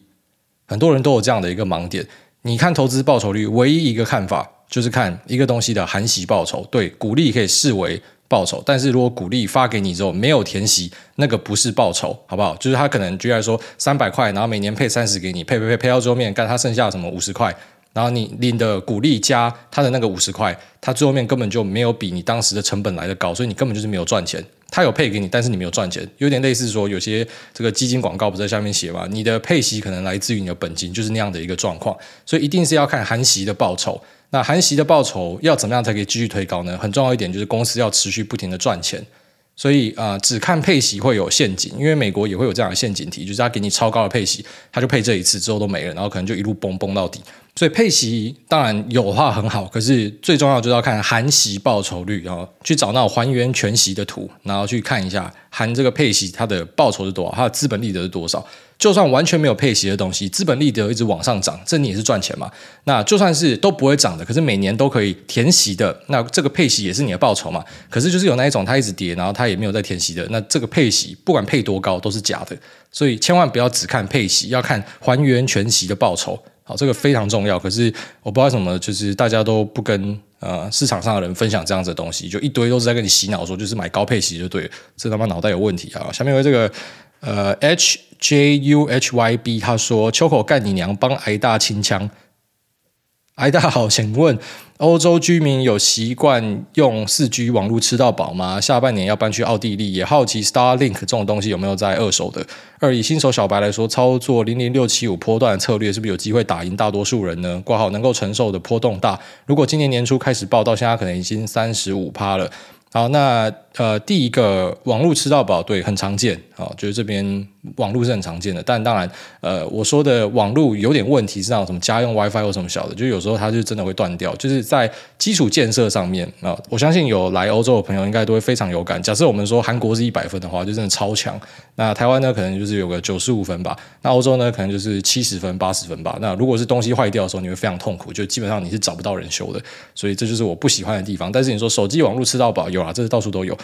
S1: 很多人都有这样的一个盲点。你看投资报酬率，唯一一个看法就是看一个东西的含息报酬。对，股利可以视为报酬，但是如果股利发给你之后没有填息，那个不是报酬，好不好？就是他可能举例说三百块，然后每年配三十给你，配配配配到桌面，干他剩下什么五十块，然后你领的股利加他的那个五十块，他最后面根本就没有比你当时的成本来的高，所以你根本就是没有赚钱。他有配给你，但是你没有赚钱，有点类似说有些这个基金广告不在下面写嘛，你的配息可能来自于你的本金，就是那样的一个状况，所以一定是要看含息的报酬。那含息的报酬要怎么样才可以继续推高呢？很重要一点就是公司要持续不停的赚钱。所以啊、只看配息会有陷阱，因为美国也会有这样的陷阱题，就是他给你超高的配息，他就配这一次之后都没了，然后可能就一路崩崩到底。所以配息当然有的话很好，可是最重要就是要看含息报酬率，然后去找那种还原全息的图，然后去看一下含这个配息它的报酬是多少，它的资本利得是多少。就算完全没有配息的东西，资本利得一直往上涨，这你也是赚钱嘛？那就算是都不会涨的，可是每年都可以填息的，那这个配息也是你的报酬嘛？可是就是有那一种它一直跌，然后它也没有再填息的，那这个配息不管配多高都是假的。所以千万不要只看配息，要看还原全息的报酬。好，这个非常重要。可是我不知道为什么，就是大家都不跟呃市场上的人分享这样子的东西，就一堆都是在跟你洗脑说，就是买高配息就对了，这他妈脑袋有问题啊！下面有这个。呃，H J U H Y B，他说：“秋口干你娘，帮挨大清枪。”挨大好，请问欧洲居民有习惯用四 G 网络吃到饱吗？下半年要搬去奥地利，也好奇 Starlink 这种东西有没有在二手的。二以新手小白来说，操作零零六七五波段策略是不是有机会打赢大多数人呢？挂号能够承受的波动大。如果今年年初开始报，到现在可能已经三十五趴了。好，那呃，第一个网络吃到饱，对，很常见，好，就是这边网络是很常见的，但当然，呃，我说的网络有点问题，是那种什么家用 WiFi 或什么小的，就有时候它就真的会断掉，就是在基础建设上面啊，我相信有来欧洲的朋友应该都会非常有感。假设我们说韩国是一百分的话，就真的超强，那台湾呢，可能就是有个九十五分吧，那欧洲呢，可能就是七十分、八十分吧。那如果是东西坏掉的时候，你会非常痛苦，就基本上你是找不到人修的，所以这就是我不喜欢的地方。但是你说手机网络吃到饱有啊，这是到处都有。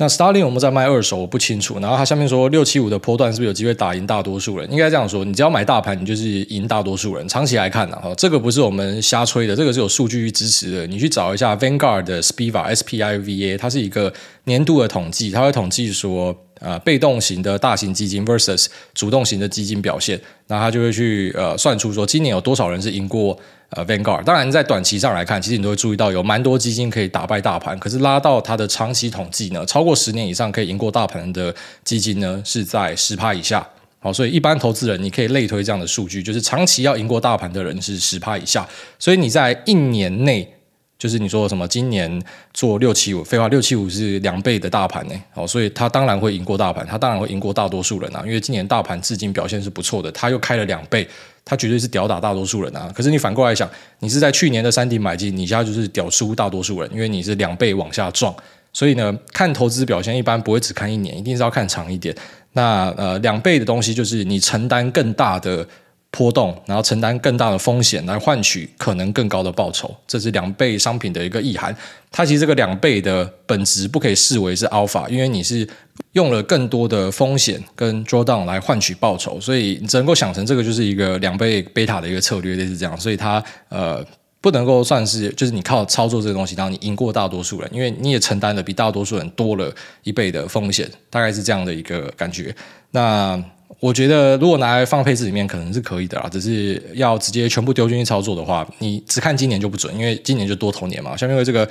S1: 那 Starlink 我们在卖二手，我不清楚。然后他下面说六七五的波段是不是有机会打赢大多数人？应该这样说，你只要买大盘，你就是赢大多数人。长期来看呢，哈，这个不是我们瞎吹的，这个是有数据支持的。你去找一下 Vanguard 的 Spiva S P I V A，它是一个年度的统计，它会统计说。呃，被动型的大型基金 versus 主动型的基金表现，那他就会去呃算出说今年有多少人是赢过呃 Vanguard。当然，在短期上来看，其实你都会注意到有蛮多基金可以打败大盘。可是拉到它的长期统计呢，超过十年以上可以赢过大盘的基金呢，是在十趴以下。好，所以一般投资人你可以类推这样的数据，就是长期要赢过大盘的人是十趴以下。所以你在一年内。就是你说什么今年做六七五，废话，六七五是两倍的大盘呢，好，所以它当然会赢过大盘，它当然会赢过大多数人啊，因为今年大盘至今表现是不错的，它又开了两倍，它绝对是屌打大多数人啊。可是你反过来想，你是在去年的山顶买进，你现在就是屌输大多数人，因为你是两倍往下撞，所以呢，看投资表现一般不会只看一年，一定是要看长一点。那呃，两倍的东西就是你承担更大的。波动，然后承担更大的风险来换取可能更高的报酬，这是两倍商品的一个意涵。它其实这个两倍的本质不可以视为是 alpha，因为你是用了更多的风险跟 drawdown 来换取报酬，所以你只能够想成这个就是一个两倍贝塔的一个策略，类似这样。所以它呃不能够算是就是你靠操作这个东西，然后你赢过大多数人，因为你也承担了比大多数人多了一倍的风险，大概是这样的一个感觉。那。我觉得如果拿来放配置里面可能是可以的啦，只是要直接全部丢进去操作的话，你只看今年就不准，因为今年就多头年嘛。下面为这个。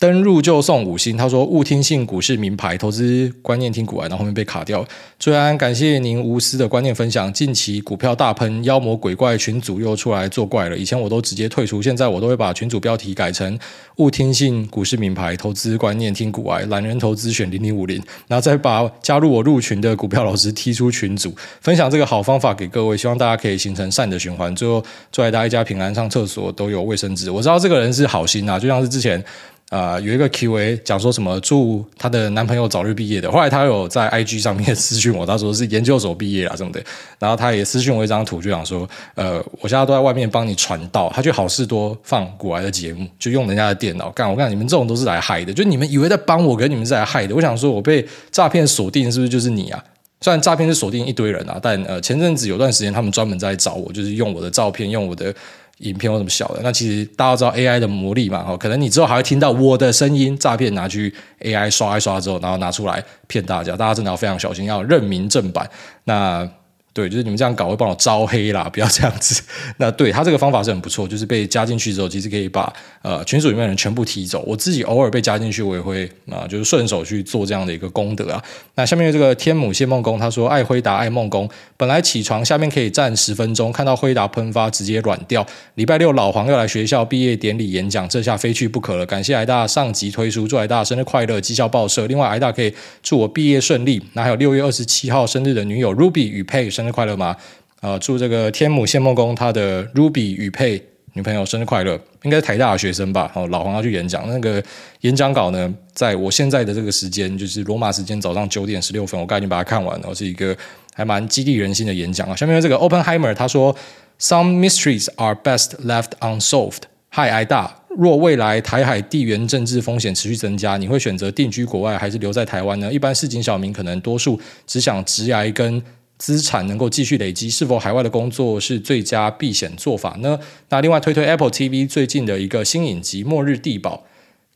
S1: 登入就送五星，他说勿听信股市名牌，投资观念听股癌，然后后面被卡掉。最安感谢您无私的观念分享。近期股票大喷，妖魔鬼怪群组又出来作怪了。以前我都直接退出，现在我都会把群组标题改成勿听信股市名牌，投资观念听股癌，懒人投资选零零五零，然后再把加入我入群的股票老师踢出群组，分享这个好方法给各位，希望大家可以形成善的循环，最后祝大家一家平安，上厕所都有卫生纸。我知道这个人是好心啊，就像是之前。啊、有一个 Q&A 讲说什么祝她的男朋友早日毕业的。后来她有在 IG 上面私讯我，她说是研究所毕业啊什么的。然后她也私讯我一张图，就讲说，呃，我现在都在外面帮你传道。她去好事多放古来的节目，就用人家的电脑干。我看你们这种都是来害的，就你们以为在帮我，跟你们是来害的。我想说，我被诈骗锁定是不是就是你啊？虽然诈骗是锁定一堆人啊，但呃，前阵子有段时间他们专门在找我，就是用我的照片，用我的。影片或什么小的，那其实大家知道 AI 的魔力嘛，哈，可能你之后还会听到我的声音，诈骗拿去 AI 刷一刷之后，然后拿出来骗大家，大家真的要非常小心，要认明正版。那。对，就是你们这样搞会帮我招黑啦，不要这样子。那对他这个方法是很不错，就是被加进去之后，其实可以把呃群组里面的人全部踢走。我自己偶尔被加进去，我也会啊、就是顺手去做这样的一个功德啊。那下面这个天母谢梦工，他说爱辉达爱梦工，本来起床下面可以站十分钟，看到辉达喷发直接软掉。礼拜六老黄要来学校毕业典礼演讲，这下非去不可了。感谢艾大上级推出，祝艾大生日快乐，绩效报社。另外艾大可以祝我毕业顺利。那还有六月二十七号生日的女友 Ruby 与 Page 生日快乐吗？啊、祝这个天母谢梦工他的 Ruby 与佩女朋友生日快乐，应该是台大的学生吧？哦，老黄要去演讲，那个演讲稿呢，在我现在的这个时间，就是罗马时间早上九点十六分，我刚已经把它看完了，是一个还蛮激励人心的演讲啊。下面这个 Openheimer 他说：“Some mysteries are best left unsolved。” Hi，癌大，若未来台海地缘政治风险持续增加，你会选择定居国外还是留在台湾呢？一般市井小民可能多数只想直癌跟。资产能够继续累积，是否海外的工作是最佳避险做法呢？那另外推推 Apple TV 最近的一个新影集《末日地堡》，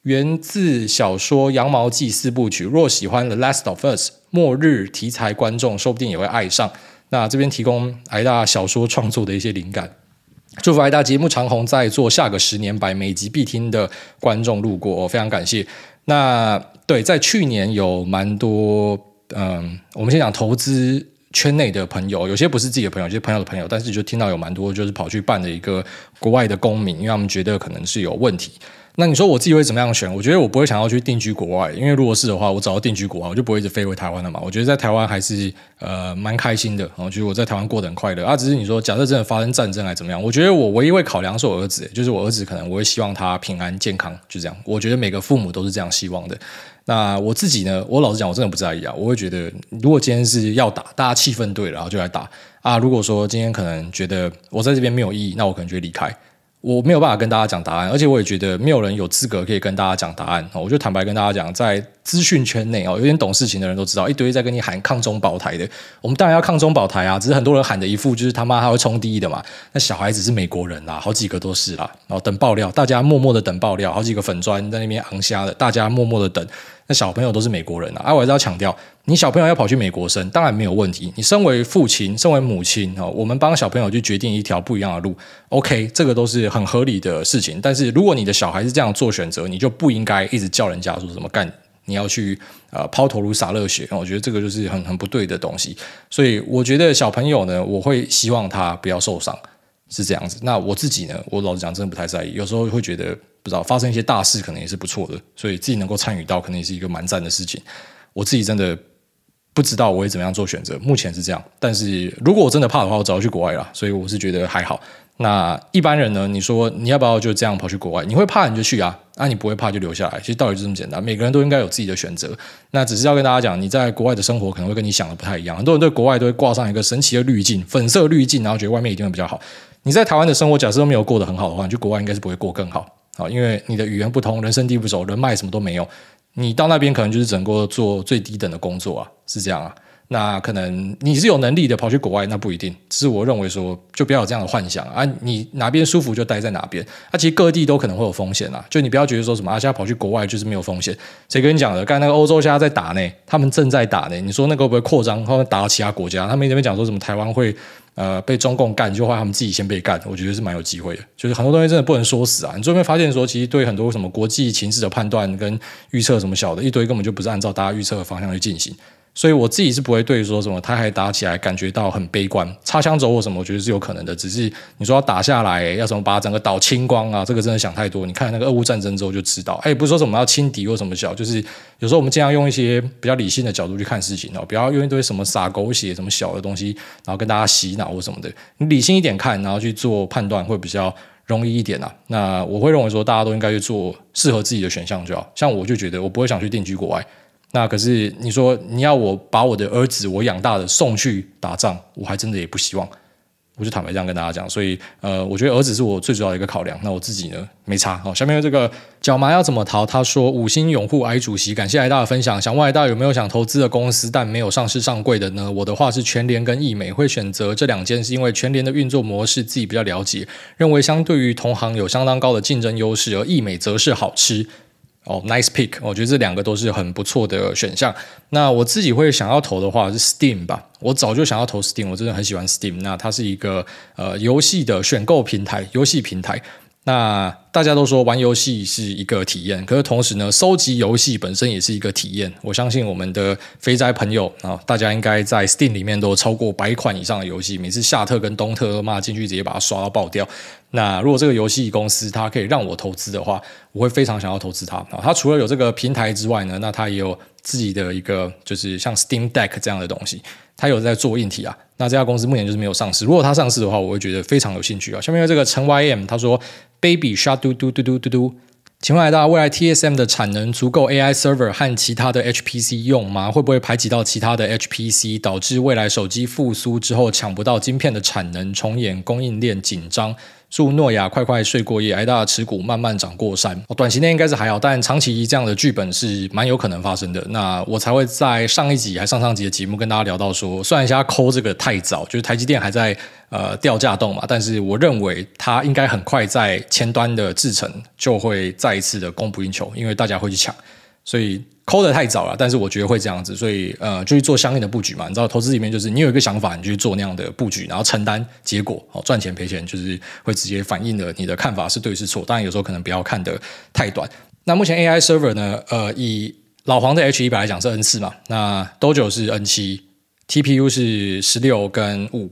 S1: 源自小说《羊毛记》四部曲。若喜欢《The Last of Us》末日题材，观众说不定也会爱上。那这边提供癌大小说创作的一些灵感，祝福癌大节目长红，在做下个十年百，每集必听的观众路过，我非常感谢。那对，在去年有蛮多，嗯，我们先讲投资。圈内的朋友，有些不是自己的朋友，有些朋友的朋友，但是就听到有蛮多，就是跑去办了一个国外的公民，因为他们觉得可能是有问题。那你说我自己会怎么样选？我觉得我不会想要去定居国外，因为如果是的话，我只要定居国外，我就不会一直飞回台湾了嘛。我觉得在台湾还是呃蛮开心的，我觉得我在台湾过得很快乐啊。只是你说，假设真的发生战争还怎么样？我觉得我唯一会考量是我儿子，就是我儿子可能我会希望他平安健康，就这样。我觉得每个父母都是这样希望的。那我自己呢？我老实讲，我真的不在意啊。我会觉得，如果今天是要打，大家气氛对了，然后就来打啊。如果说今天可能觉得我在这边没有意义，那我可能就会离开。我没有办法跟大家讲答案，而且我也觉得没有人有资格可以跟大家讲答案。我就坦白跟大家讲，在资讯圈内哦，有点懂事情的人都知道，一堆在跟你喊抗中保台的。我们当然要抗中保台啊，只是很多人喊的一副就是他妈他会冲第一的嘛。那小孩子是美国人啦，好几个都是啦。然后等爆料，大家默默的等爆料，好几个粉砖在那边昂虾的，大家默默的等。小朋友都是美国人啊，啊，我还是要强调，你小朋友要跑去美国生，当然没有问题。你身为父亲，身为母亲哦，我们帮小朋友去决定一条不一样的路，OK，这个都是很合理的事情。但是如果你的小孩是这样做选择，你就不应该一直叫人家说什么干，你要去呃抛头颅洒热血，我觉得这个就是很很不对的东西。所以我觉得小朋友呢，我会希望他不要受伤，是这样子。那我自己呢，我老实讲，真的不太在意，有时候会觉得。不知道发生一些大事，可能也是不错的，所以自己能够参与到，可能也是一个蛮赞的事情。我自己真的不知道我会怎么样做选择，目前是这样。但是如果我真的怕的话，我早就去国外了。所以我是觉得还好。那一般人呢？你说你要不要就这样跑去国外？你会怕你就去啊，啊你不会怕就留下来。其实道理就这么简单，每个人都应该有自己的选择。那只是要跟大家讲，你在国外的生活可能会跟你想的不太一样。很多人对国外都会挂上一个神奇的滤镜，粉色滤镜，然后觉得外面一定会比较好。你在台湾的生活假设都没有过得很好的话，你去国外应该是不会过更好。啊，因为你的语言不通，人生地不熟，人脉什么都没有，你到那边可能就是整个做最低等的工作啊，是这样啊。那可能你是有能力的跑去国外，那不一定。只是我认为说，就不要有这样的幻想啊。你哪边舒服就待在哪边。啊，其实各地都可能会有风险啊。就你不要觉得说什么啊，现在跑去国外就是没有风险。谁跟你讲的？刚才那个欧洲现在在打呢，他们正在打呢。你说那个会不会扩张，他们打到其他国家？他们那边讲说什么台湾会呃被中共干，就话他们自己先被干。我觉得是蛮有机会的。就是很多东西真的不能说死啊。你最后发现说，其实对很多什么国际情势的判断跟预测什么小的一堆，根本就不是按照大家预测的方向去进行。所以我自己是不会对说什么他还打起来感觉到很悲观，擦枪走火什么，我觉得是有可能的。只是你说要打下来，要什么把整个岛清光啊，这个真的想太多。你看那个俄乌战争之后就知道，哎，不是说什么要轻敌或什么小，就是有时候我们尽量用一些比较理性的角度去看事情哦，不要用一堆什么撒狗血、什么小的东西，然后跟大家洗脑或什么的。你理性一点看，然后去做判断会比较容易一点啊。那我会认为说，大家都应该去做适合自己的选项就好。像我就觉得，我不会想去定居国外。那可是你说你要我把我的儿子我养大的送去打仗，我还真的也不希望。我就坦白这样跟大家讲，所以呃，我觉得儿子是我最主要的一个考量。那我自己呢，没差。好，下面这个脚麻要怎么逃？他说五星拥护癌主席，感谢癌大的分享。想问癌大有没有想投资的公司，但没有上市上柜的呢？我的话是全联跟义美，会选择这两间是因为全联的运作模式自己比较了解，认为相对于同行有相当高的竞争优势，而义美则是好吃。哦，nice pick，我觉得这两个都是很不错的选项。那我自己会想要投的话是 Steam 吧，我早就想要投 Steam，我真的很喜欢 Steam。那它是一个呃游戏的选购平台，游戏平台。那大家都说玩游戏是一个体验，可是同时呢，收集游戏本身也是一个体验。我相信我们的肥宅朋友啊，大家应该在 Steam 里面都超过百款以上的游戏，每次夏特跟东特都骂进去，直接把它刷到爆掉。那如果这个游戏公司它可以让我投资的话，我会非常想要投资它啊。它除了有这个平台之外呢，那它也有自己的一个就是像 Steam Deck 这样的东西。它有在做硬体啊，那这家公司目前就是没有上市。如果它上市的话，我会觉得非常有兴趣啊。下面这个陈 YM，他说：“Baby Shut 嘟嘟嘟嘟嘟嘟，请问来到未来 TSM 的产能足够 AI server 和其他的 HPC 用吗？会不会排挤到其他的 HPC，导致未来手机复苏之后抢不到晶片的产能，重演供应链紧张？”祝诺亚快快睡过夜，癌大持股慢慢涨过山。哦短期内应该是还好，但长期这样的剧本是蛮有可能发生的。那我才会在上一集还上上集的节目跟大家聊到说，虽然现在抠这个太早，就是台积电还在呃掉价动嘛，但是我认为它应该很快在前端的制程就会再一次的供不应求，因为大家会去抢，所以。抠得太早了，但是我觉得会这样子，所以呃，就去做相应的布局嘛。你知道，投资里面就是你有一个想法，你就去做那样的布局，然后承担结果，哦，赚钱赔钱就是会直接反映了你的看法是对是错。当然有时候可能不要看得太短。那目前 AI server 呢，呃，以老黄的 H 一百来讲是 N 四嘛，那 Dojo 是 N 七，TPU 是十六跟五，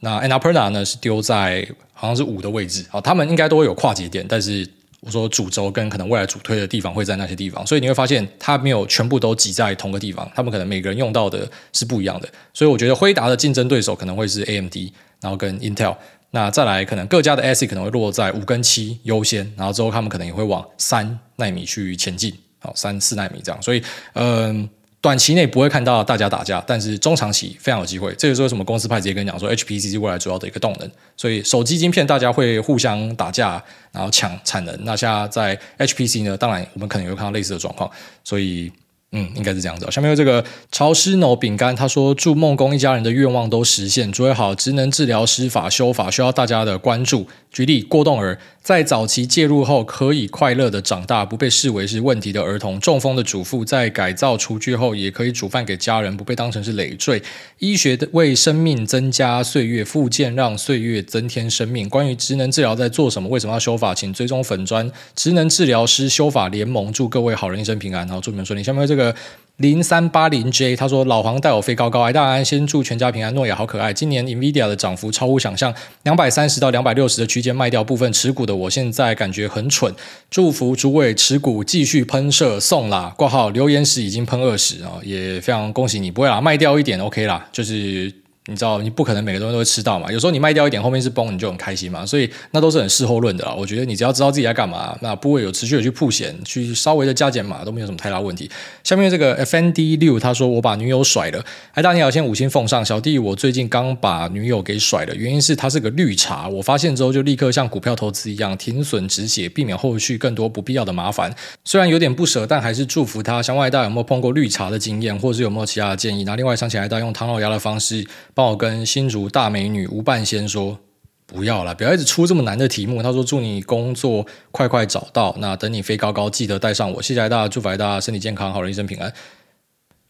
S1: 那 Annapurna 呢是丢在好像是五的位置，好，他们应该都会有跨节点，但是。我说主轴跟可能未来主推的地方会在那些地方，所以你会发现它没有全部都挤在同个地方，他们可能每个人用到的是不一样的。所以我觉得辉达的竞争对手可能会是 AMD，然后跟 Intel，那再来可能各家的 ASIC 可能会落在五跟七优先，然后之后他们可能也会往三纳米去前进，好，三四纳米这样。所以嗯。短期内不会看到大家打架，但是中长期非常有机会。这就是为什么公司派直接跟你讲说，HPC 是未来主要的一个动能。所以手机晶片大家会互相打架，然后抢产能。那现在在 HPC 呢，当然我们可能也会看到类似的状况。所以。嗯，应该是这样子。下面有这个潮湿脑饼干，他说祝梦工一家人的愿望都实现。主位好，职能治疗师法修法需要大家的关注。举例，过动儿在早期介入后可以快乐的长大，不被视为是问题的儿童；中风的主妇在改造厨具后也可以煮饭给家人，不被当成是累赘。医学的为生命增加岁月，复健让岁月增添生命。关于职能治疗在做什么？为什么要修法？请追踪粉砖职能治疗师修法联盟。祝各位好人一生平安，然后祝你们顺利。下面这个。呃零三八零 J，他说老黄带我飞高高，哎大安，先祝全家平安。诺亚好可爱，今年 Nvidia 的涨幅超乎想象，两百三十到两百六十的区间卖掉部分持股的，我现在感觉很蠢。祝福诸位持股继续喷射，送啦！挂号留言时已经喷二十啊，也非常恭喜你，不会啦，卖掉一点 OK 啦，就是。你知道，你不可能每个东西都会吃到嘛。有时候你卖掉一点，后面是崩，你就很开心嘛。所以那都是很事后论的啦。我觉得你只要知道自己在干嘛，那不会有持续的去铺险，去稍微的加减码都没有什么太大问题。下面这个 FND 六他说：“我把女友甩了。”哎，大家好，先五星奉上。小弟，我最近刚把女友给甩了，原因是她是个绿茶。我发现之后就立刻像股票投资一样停损止血，避免后续更多不必要的麻烦。虽然有点不舍，但还是祝福她。想问大有没有碰过绿茶的经验，或者是有没有其他的建议？那另外想起来，大家用唐老鸭的方式。帮我跟新竹大美女吴半仙说，不要了，不要一直出这么难的题目。他说祝你工作快快找到，那等你飞高高，记得带上我。谢谢大家，祝福大家身体健康，好人一生平安。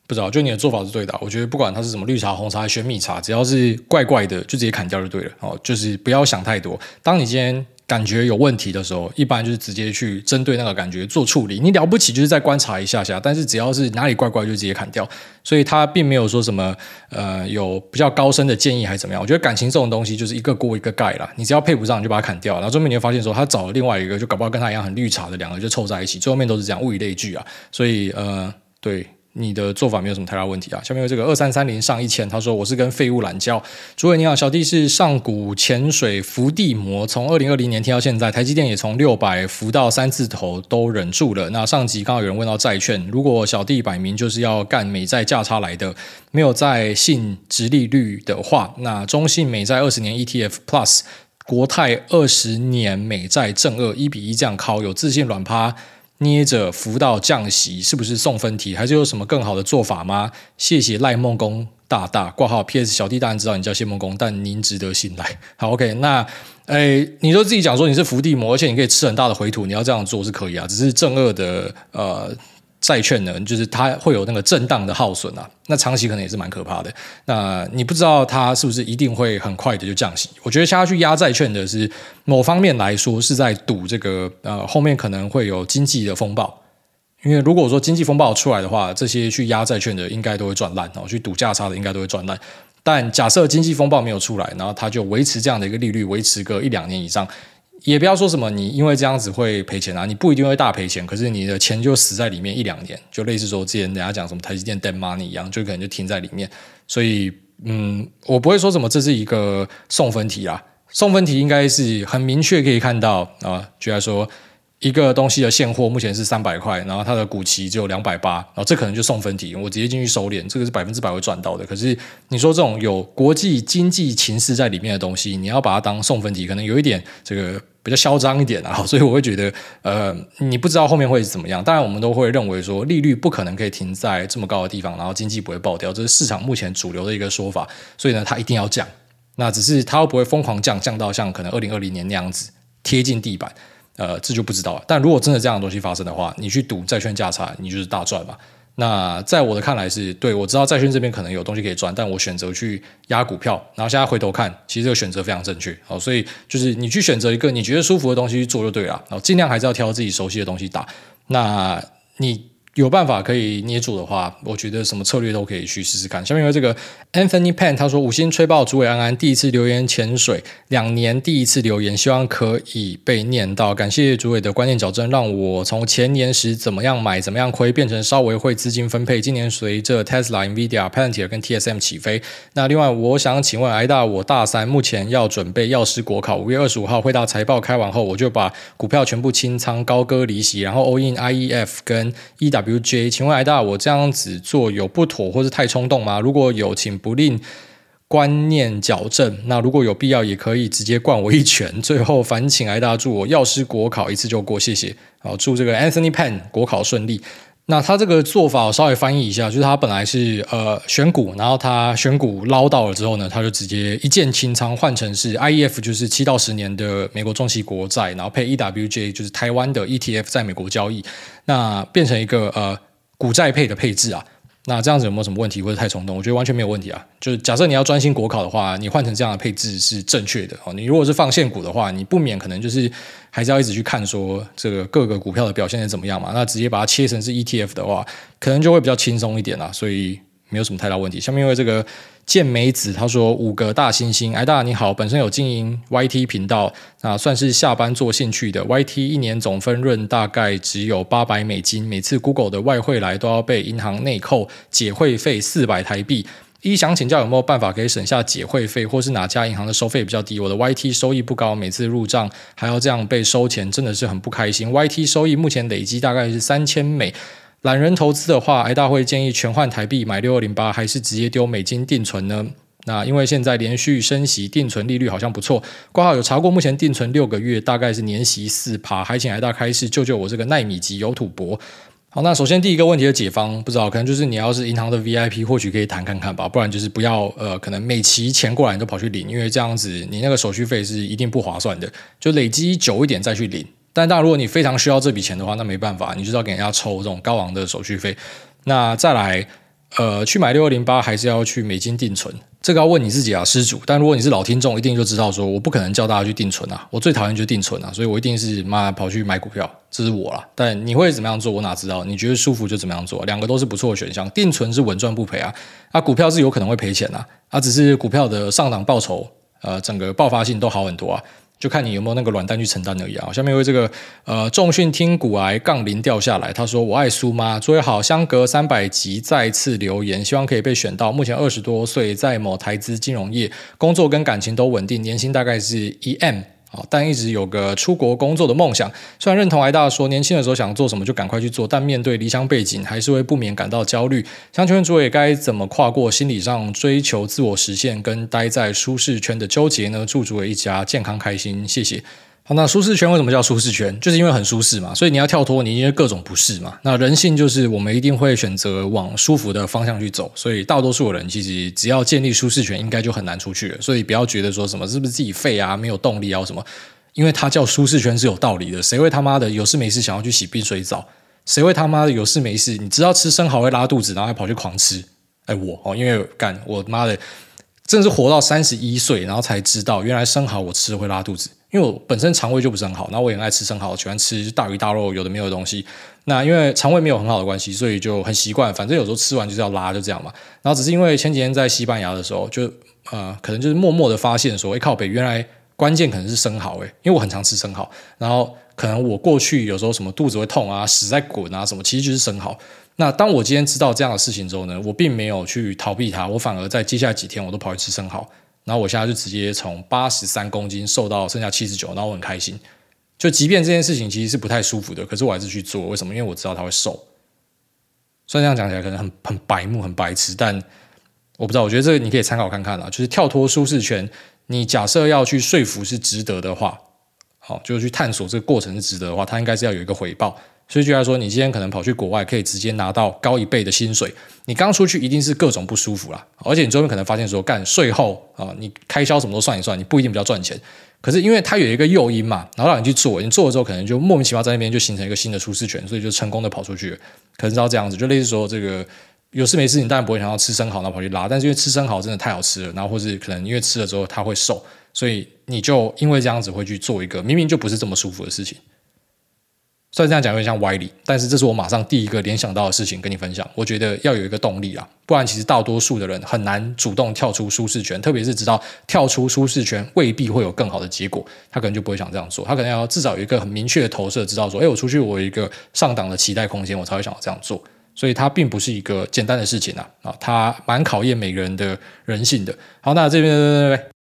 S1: 不知道，就你的做法是对的。我觉得不管它是什么绿茶、红茶、玄米茶，只要是怪怪的，就直接砍掉就对了。哦，就是不要想太多。当你今天。感觉有问题的时候，一般就是直接去针对那个感觉做处理。你了不起就是再观察一下下，但是只要是哪里怪怪，就直接砍掉。所以他并没有说什么呃有比较高深的建议还是怎么样。我觉得感情这种东西就是一个锅一个盖啦，你只要配不上你就把它砍掉。然后后面你会发现说他找了另外一个，就搞不好跟他一样很绿茶的两个就凑在一起，最后面都是这样物以类聚啊。所以呃对。你的做法没有什么太大问题啊。下面有这个二三三零上一千，他说我是跟废物懒觉。诸位你好，小弟是上古潜水伏地魔，从二零二零年听到现在，台积电也从六百伏到三字头都忍住了。那上集刚好有人问到债券，如果小弟摆明就是要干美债价差来的，没有在信殖利率的话，那中信美债二十年 ETF Plus 国泰二十年美债正二一比一这样靠，有自信软趴。捏着福到降息，是不是送分题？还是有什么更好的做法吗？谢谢赖梦工大大挂号。P.S. 小弟当然知道你叫谢梦工，但您值得信赖。好，OK，那诶，你说自己讲说你是伏地魔，而且你可以吃很大的回吐，你要这样做是可以啊，只是正二的呃。债券呢，就是它会有那个震荡的耗损啊，那长期可能也是蛮可怕的。那你不知道它是不是一定会很快的就降息？我觉得下去压债券的是某方面来说是在赌这个呃后面可能会有经济的风暴，因为如果说经济风暴出来的话，这些去压债券的应该都会赚烂哦，去赌价差的应该都会赚烂。但假设经济风暴没有出来，然后它就维持这样的一个利率，维持个一两年以上。也不要说什么，你因为这样子会赔钱啊，你不一定会大赔钱，可是你的钱就死在里面一两年，就类似说之前人家讲什么台积电 dead money 一样，就可能就停在里面。所以，嗯，我不会说什么这是一个送分题啊，送分题应该是很明确可以看到啊，就来说。一个东西的现货目前是三百块，然后它的股期只有两百八，然后这可能就送分题，我直接进去收敛，这个是百分之百会赚到的。可是你说这种有国际经济情势在里面的东西，你要把它当送分题，可能有一点这个比较嚣张一点啊。所以我会觉得，呃，你不知道后面会怎么样。当然，我们都会认为说利率不可能可以停在这么高的地方，然后经济不会爆掉，这是市场目前主流的一个说法。所以呢，它一定要降。那只是它会不会疯狂降，降到像可能二零二零年那样子贴近地板？呃，这就不知道了。但如果真的这样的东西发生的话，你去赌债券价差，你就是大赚嘛。那在我的看来是对，我知道债券这边可能有东西可以赚，但我选择去压股票。然后现在回头看，其实这个选择非常正确。好，所以就是你去选择一个你觉得舒服的东西去做就对了。然后尽量还是要挑自己熟悉的东西打。那你。有办法可以捏住的话，我觉得什么策略都可以去试试看。下面有这个 Anthony Pan，他说五星吹爆，主委安安，第一次留言潜水两年，第一次留言，希望可以被念到。感谢诸位的观念矫正，让我从前年时怎么样买怎么样亏，变成稍微会资金分配。今年随着 Tesla、Nvidia、Palantir 跟 TSM 起飞。那另外，我想请问癌大，我大三目前要准备药师国考，五月二十五号会到财报开完后，我就把股票全部清仓，高歌离席，然后 all in IEF 跟 EW。WJ，请问癌大，我这样子做有不妥或是太冲动吗？如果有，请不吝观念矫正。那如果有必要，也可以直接灌我一拳。最后，烦请癌大祝我药师国考一次就过，谢谢。好，祝这个 Anthony Pan 国考顺利。那他这个做法我稍微翻译一下，就是他本来是呃选股，然后他选股捞到了之后呢，他就直接一键清仓，换成是 IEF，就是七到十年的美国中期国债，然后配 EWJ，就是台湾的 ETF，在美国交易，那变成一个呃股债配的配置啊。那这样子有没有什么问题，或者太冲动？我觉得完全没有问题啊。就是假设你要专心国考的话，你换成这样的配置是正确的哦。你如果是放现股的话，你不免可能就是还是要一直去看说这个各个股票的表现是怎么样嘛。那直接把它切成是 ETF 的话，可能就会比较轻松一点啦。所以。没有什么太大问题。下面因为这个健美子他说五个大猩猩，哎大你好，本身有经营 YT 频道，那算是下班做兴趣的。YT 一年总分润大概只有八百美金，每次 Google 的外汇来都要被银行内扣解汇费四百台币。一想请教有没有办法可以省下解汇费，或是哪家银行的收费比较低？我的 YT 收益不高，每次入账还要这样被收钱，真的是很不开心。YT 收益目前累积大概是三千美。懒人投资的话，癌大会建议全换台币买六二零八，还是直接丢美金定存呢？那因为现在连续升息，定存利率好像不错。挂号有查过，目前定存六个月大概是年息四趴，还请癌大开示救救我这个奈米级有土博。好，那首先第一个问题的解方不知道，可能就是你要是银行的 VIP，或许可以谈看看吧，不然就是不要呃，可能每期钱过来你都跑去领，因为这样子你那个手续费是一定不划算的，就累积久一点再去领。但当然，如果你非常需要这笔钱的话，那没办法，你就要给人家抽这种高昂的手续费。那再来，呃，去买六二零八还是要去美金定存？这个要问你自己啊，施主。但如果你是老听众，一定就知道说，我不可能叫大家去定存啊，我最讨厌就是定存啊，所以我一定是妈跑去买股票，这是我啦。但你会怎么样做？我哪知道？你觉得舒服就怎么样做，两个都是不错的选项。定存是稳赚不赔啊，啊，股票是有可能会赔钱啊，啊，只是股票的上涨报酬，呃，整个爆发性都好很多啊。就看你有没有那个软蛋去承担而已啊。下面一位这个呃重训听骨癌杠铃掉下来，他说我爱苏妈，作为好相隔三百集再次留言，希望可以被选到。目前二十多岁，在某台资金融业工作跟感情都稳定，年薪大概是一 M。但一直有个出国工作的梦想。虽然认同挨大说，年轻的时候想做什么就赶快去做，但面对离乡背景，还是会不免感到焦虑。想请问诸位该怎么跨过心理上追求自我实现跟待在舒适圈的纠结呢？祝诸位一家健康开心，谢谢。那舒适圈为什么叫舒适圈？就是因为很舒适嘛，所以你要跳脱，你因为各种不适嘛。那人性就是我们一定会选择往舒服的方向去走，所以大多数人其实只要建立舒适圈，应该就很难出去了。所以不要觉得说什么是不是自己废啊，没有动力啊什么，因为它叫舒适圈是有道理的。谁会他妈的有事没事想要去洗冰水澡？谁会他妈的有事没事？你知道吃生蚝会拉肚子，然后还跑去狂吃？哎，我哦，因为干我妈的，真是活到三十一岁，然后才知道原来生蚝我吃了会拉肚子。因为我本身肠胃就不是很好，然后我也很爱吃生蚝，喜欢吃大鱼大肉，有的没有的东西。那因为肠胃没有很好的关系，所以就很习惯，反正有时候吃完就是要拉，就这样嘛。然后只是因为前几天在西班牙的时候，就呃，可能就是默默的发现说，哎，靠北，原来关键可能是生蚝，诶，因为我很常吃生蚝。然后可能我过去有时候什么肚子会痛啊，屎在滚啊什么，其实就是生蚝。那当我今天知道这样的事情之后呢，我并没有去逃避它，我反而在接下来几天我都跑去吃生蚝。然后我现在就直接从八十三公斤瘦到剩下七十九，然后我很开心。就即便这件事情其实是不太舒服的，可是我还是去做。为什么？因为我知道它会瘦。虽然这样讲起来可能很很白目、很白痴，但我不知道。我觉得这个你可以参考看看啦。就是跳脱舒适圈，你假设要去说服是值得的话，好，就是去探索这个过程是值得的话，它应该是要有一个回报。所以就来说，你今天可能跑去国外，可以直接拿到高一倍的薪水。你刚出去一定是各种不舒服啦，而且你最后可能发现说，干税后啊，你开销什么都算一算，你不一定比较赚钱。可是因为它有一个诱因嘛，然后让你去做，你做了之后，可能就莫名其妙在那边就形成一个新的舒适圈，所以就成功的跑出去。可能是要这样子，就类似说这个有事没事，你当然不会想要吃生蚝，然后跑去拉。但是因为吃生蚝真的太好吃了，然后或是可能因为吃了之后它会瘦，所以你就因为这样子会去做一个明明就不是这么舒服的事情。虽然这样讲有点像歪理，但是这是我马上第一个联想到的事情跟你分享。我觉得要有一个动力啊，不然其实大多数的人很难主动跳出舒适圈，特别是知道跳出舒适圈未必会有更好的结果，他可能就不会想这样做。他可能要至少有一个很明确的投射，知道说，哎，我出去我有一个上档的期待空间，我才会想要这样做。所以它并不是一个简单的事情啊，啊，它蛮考验每个人的人性的。好，那这边。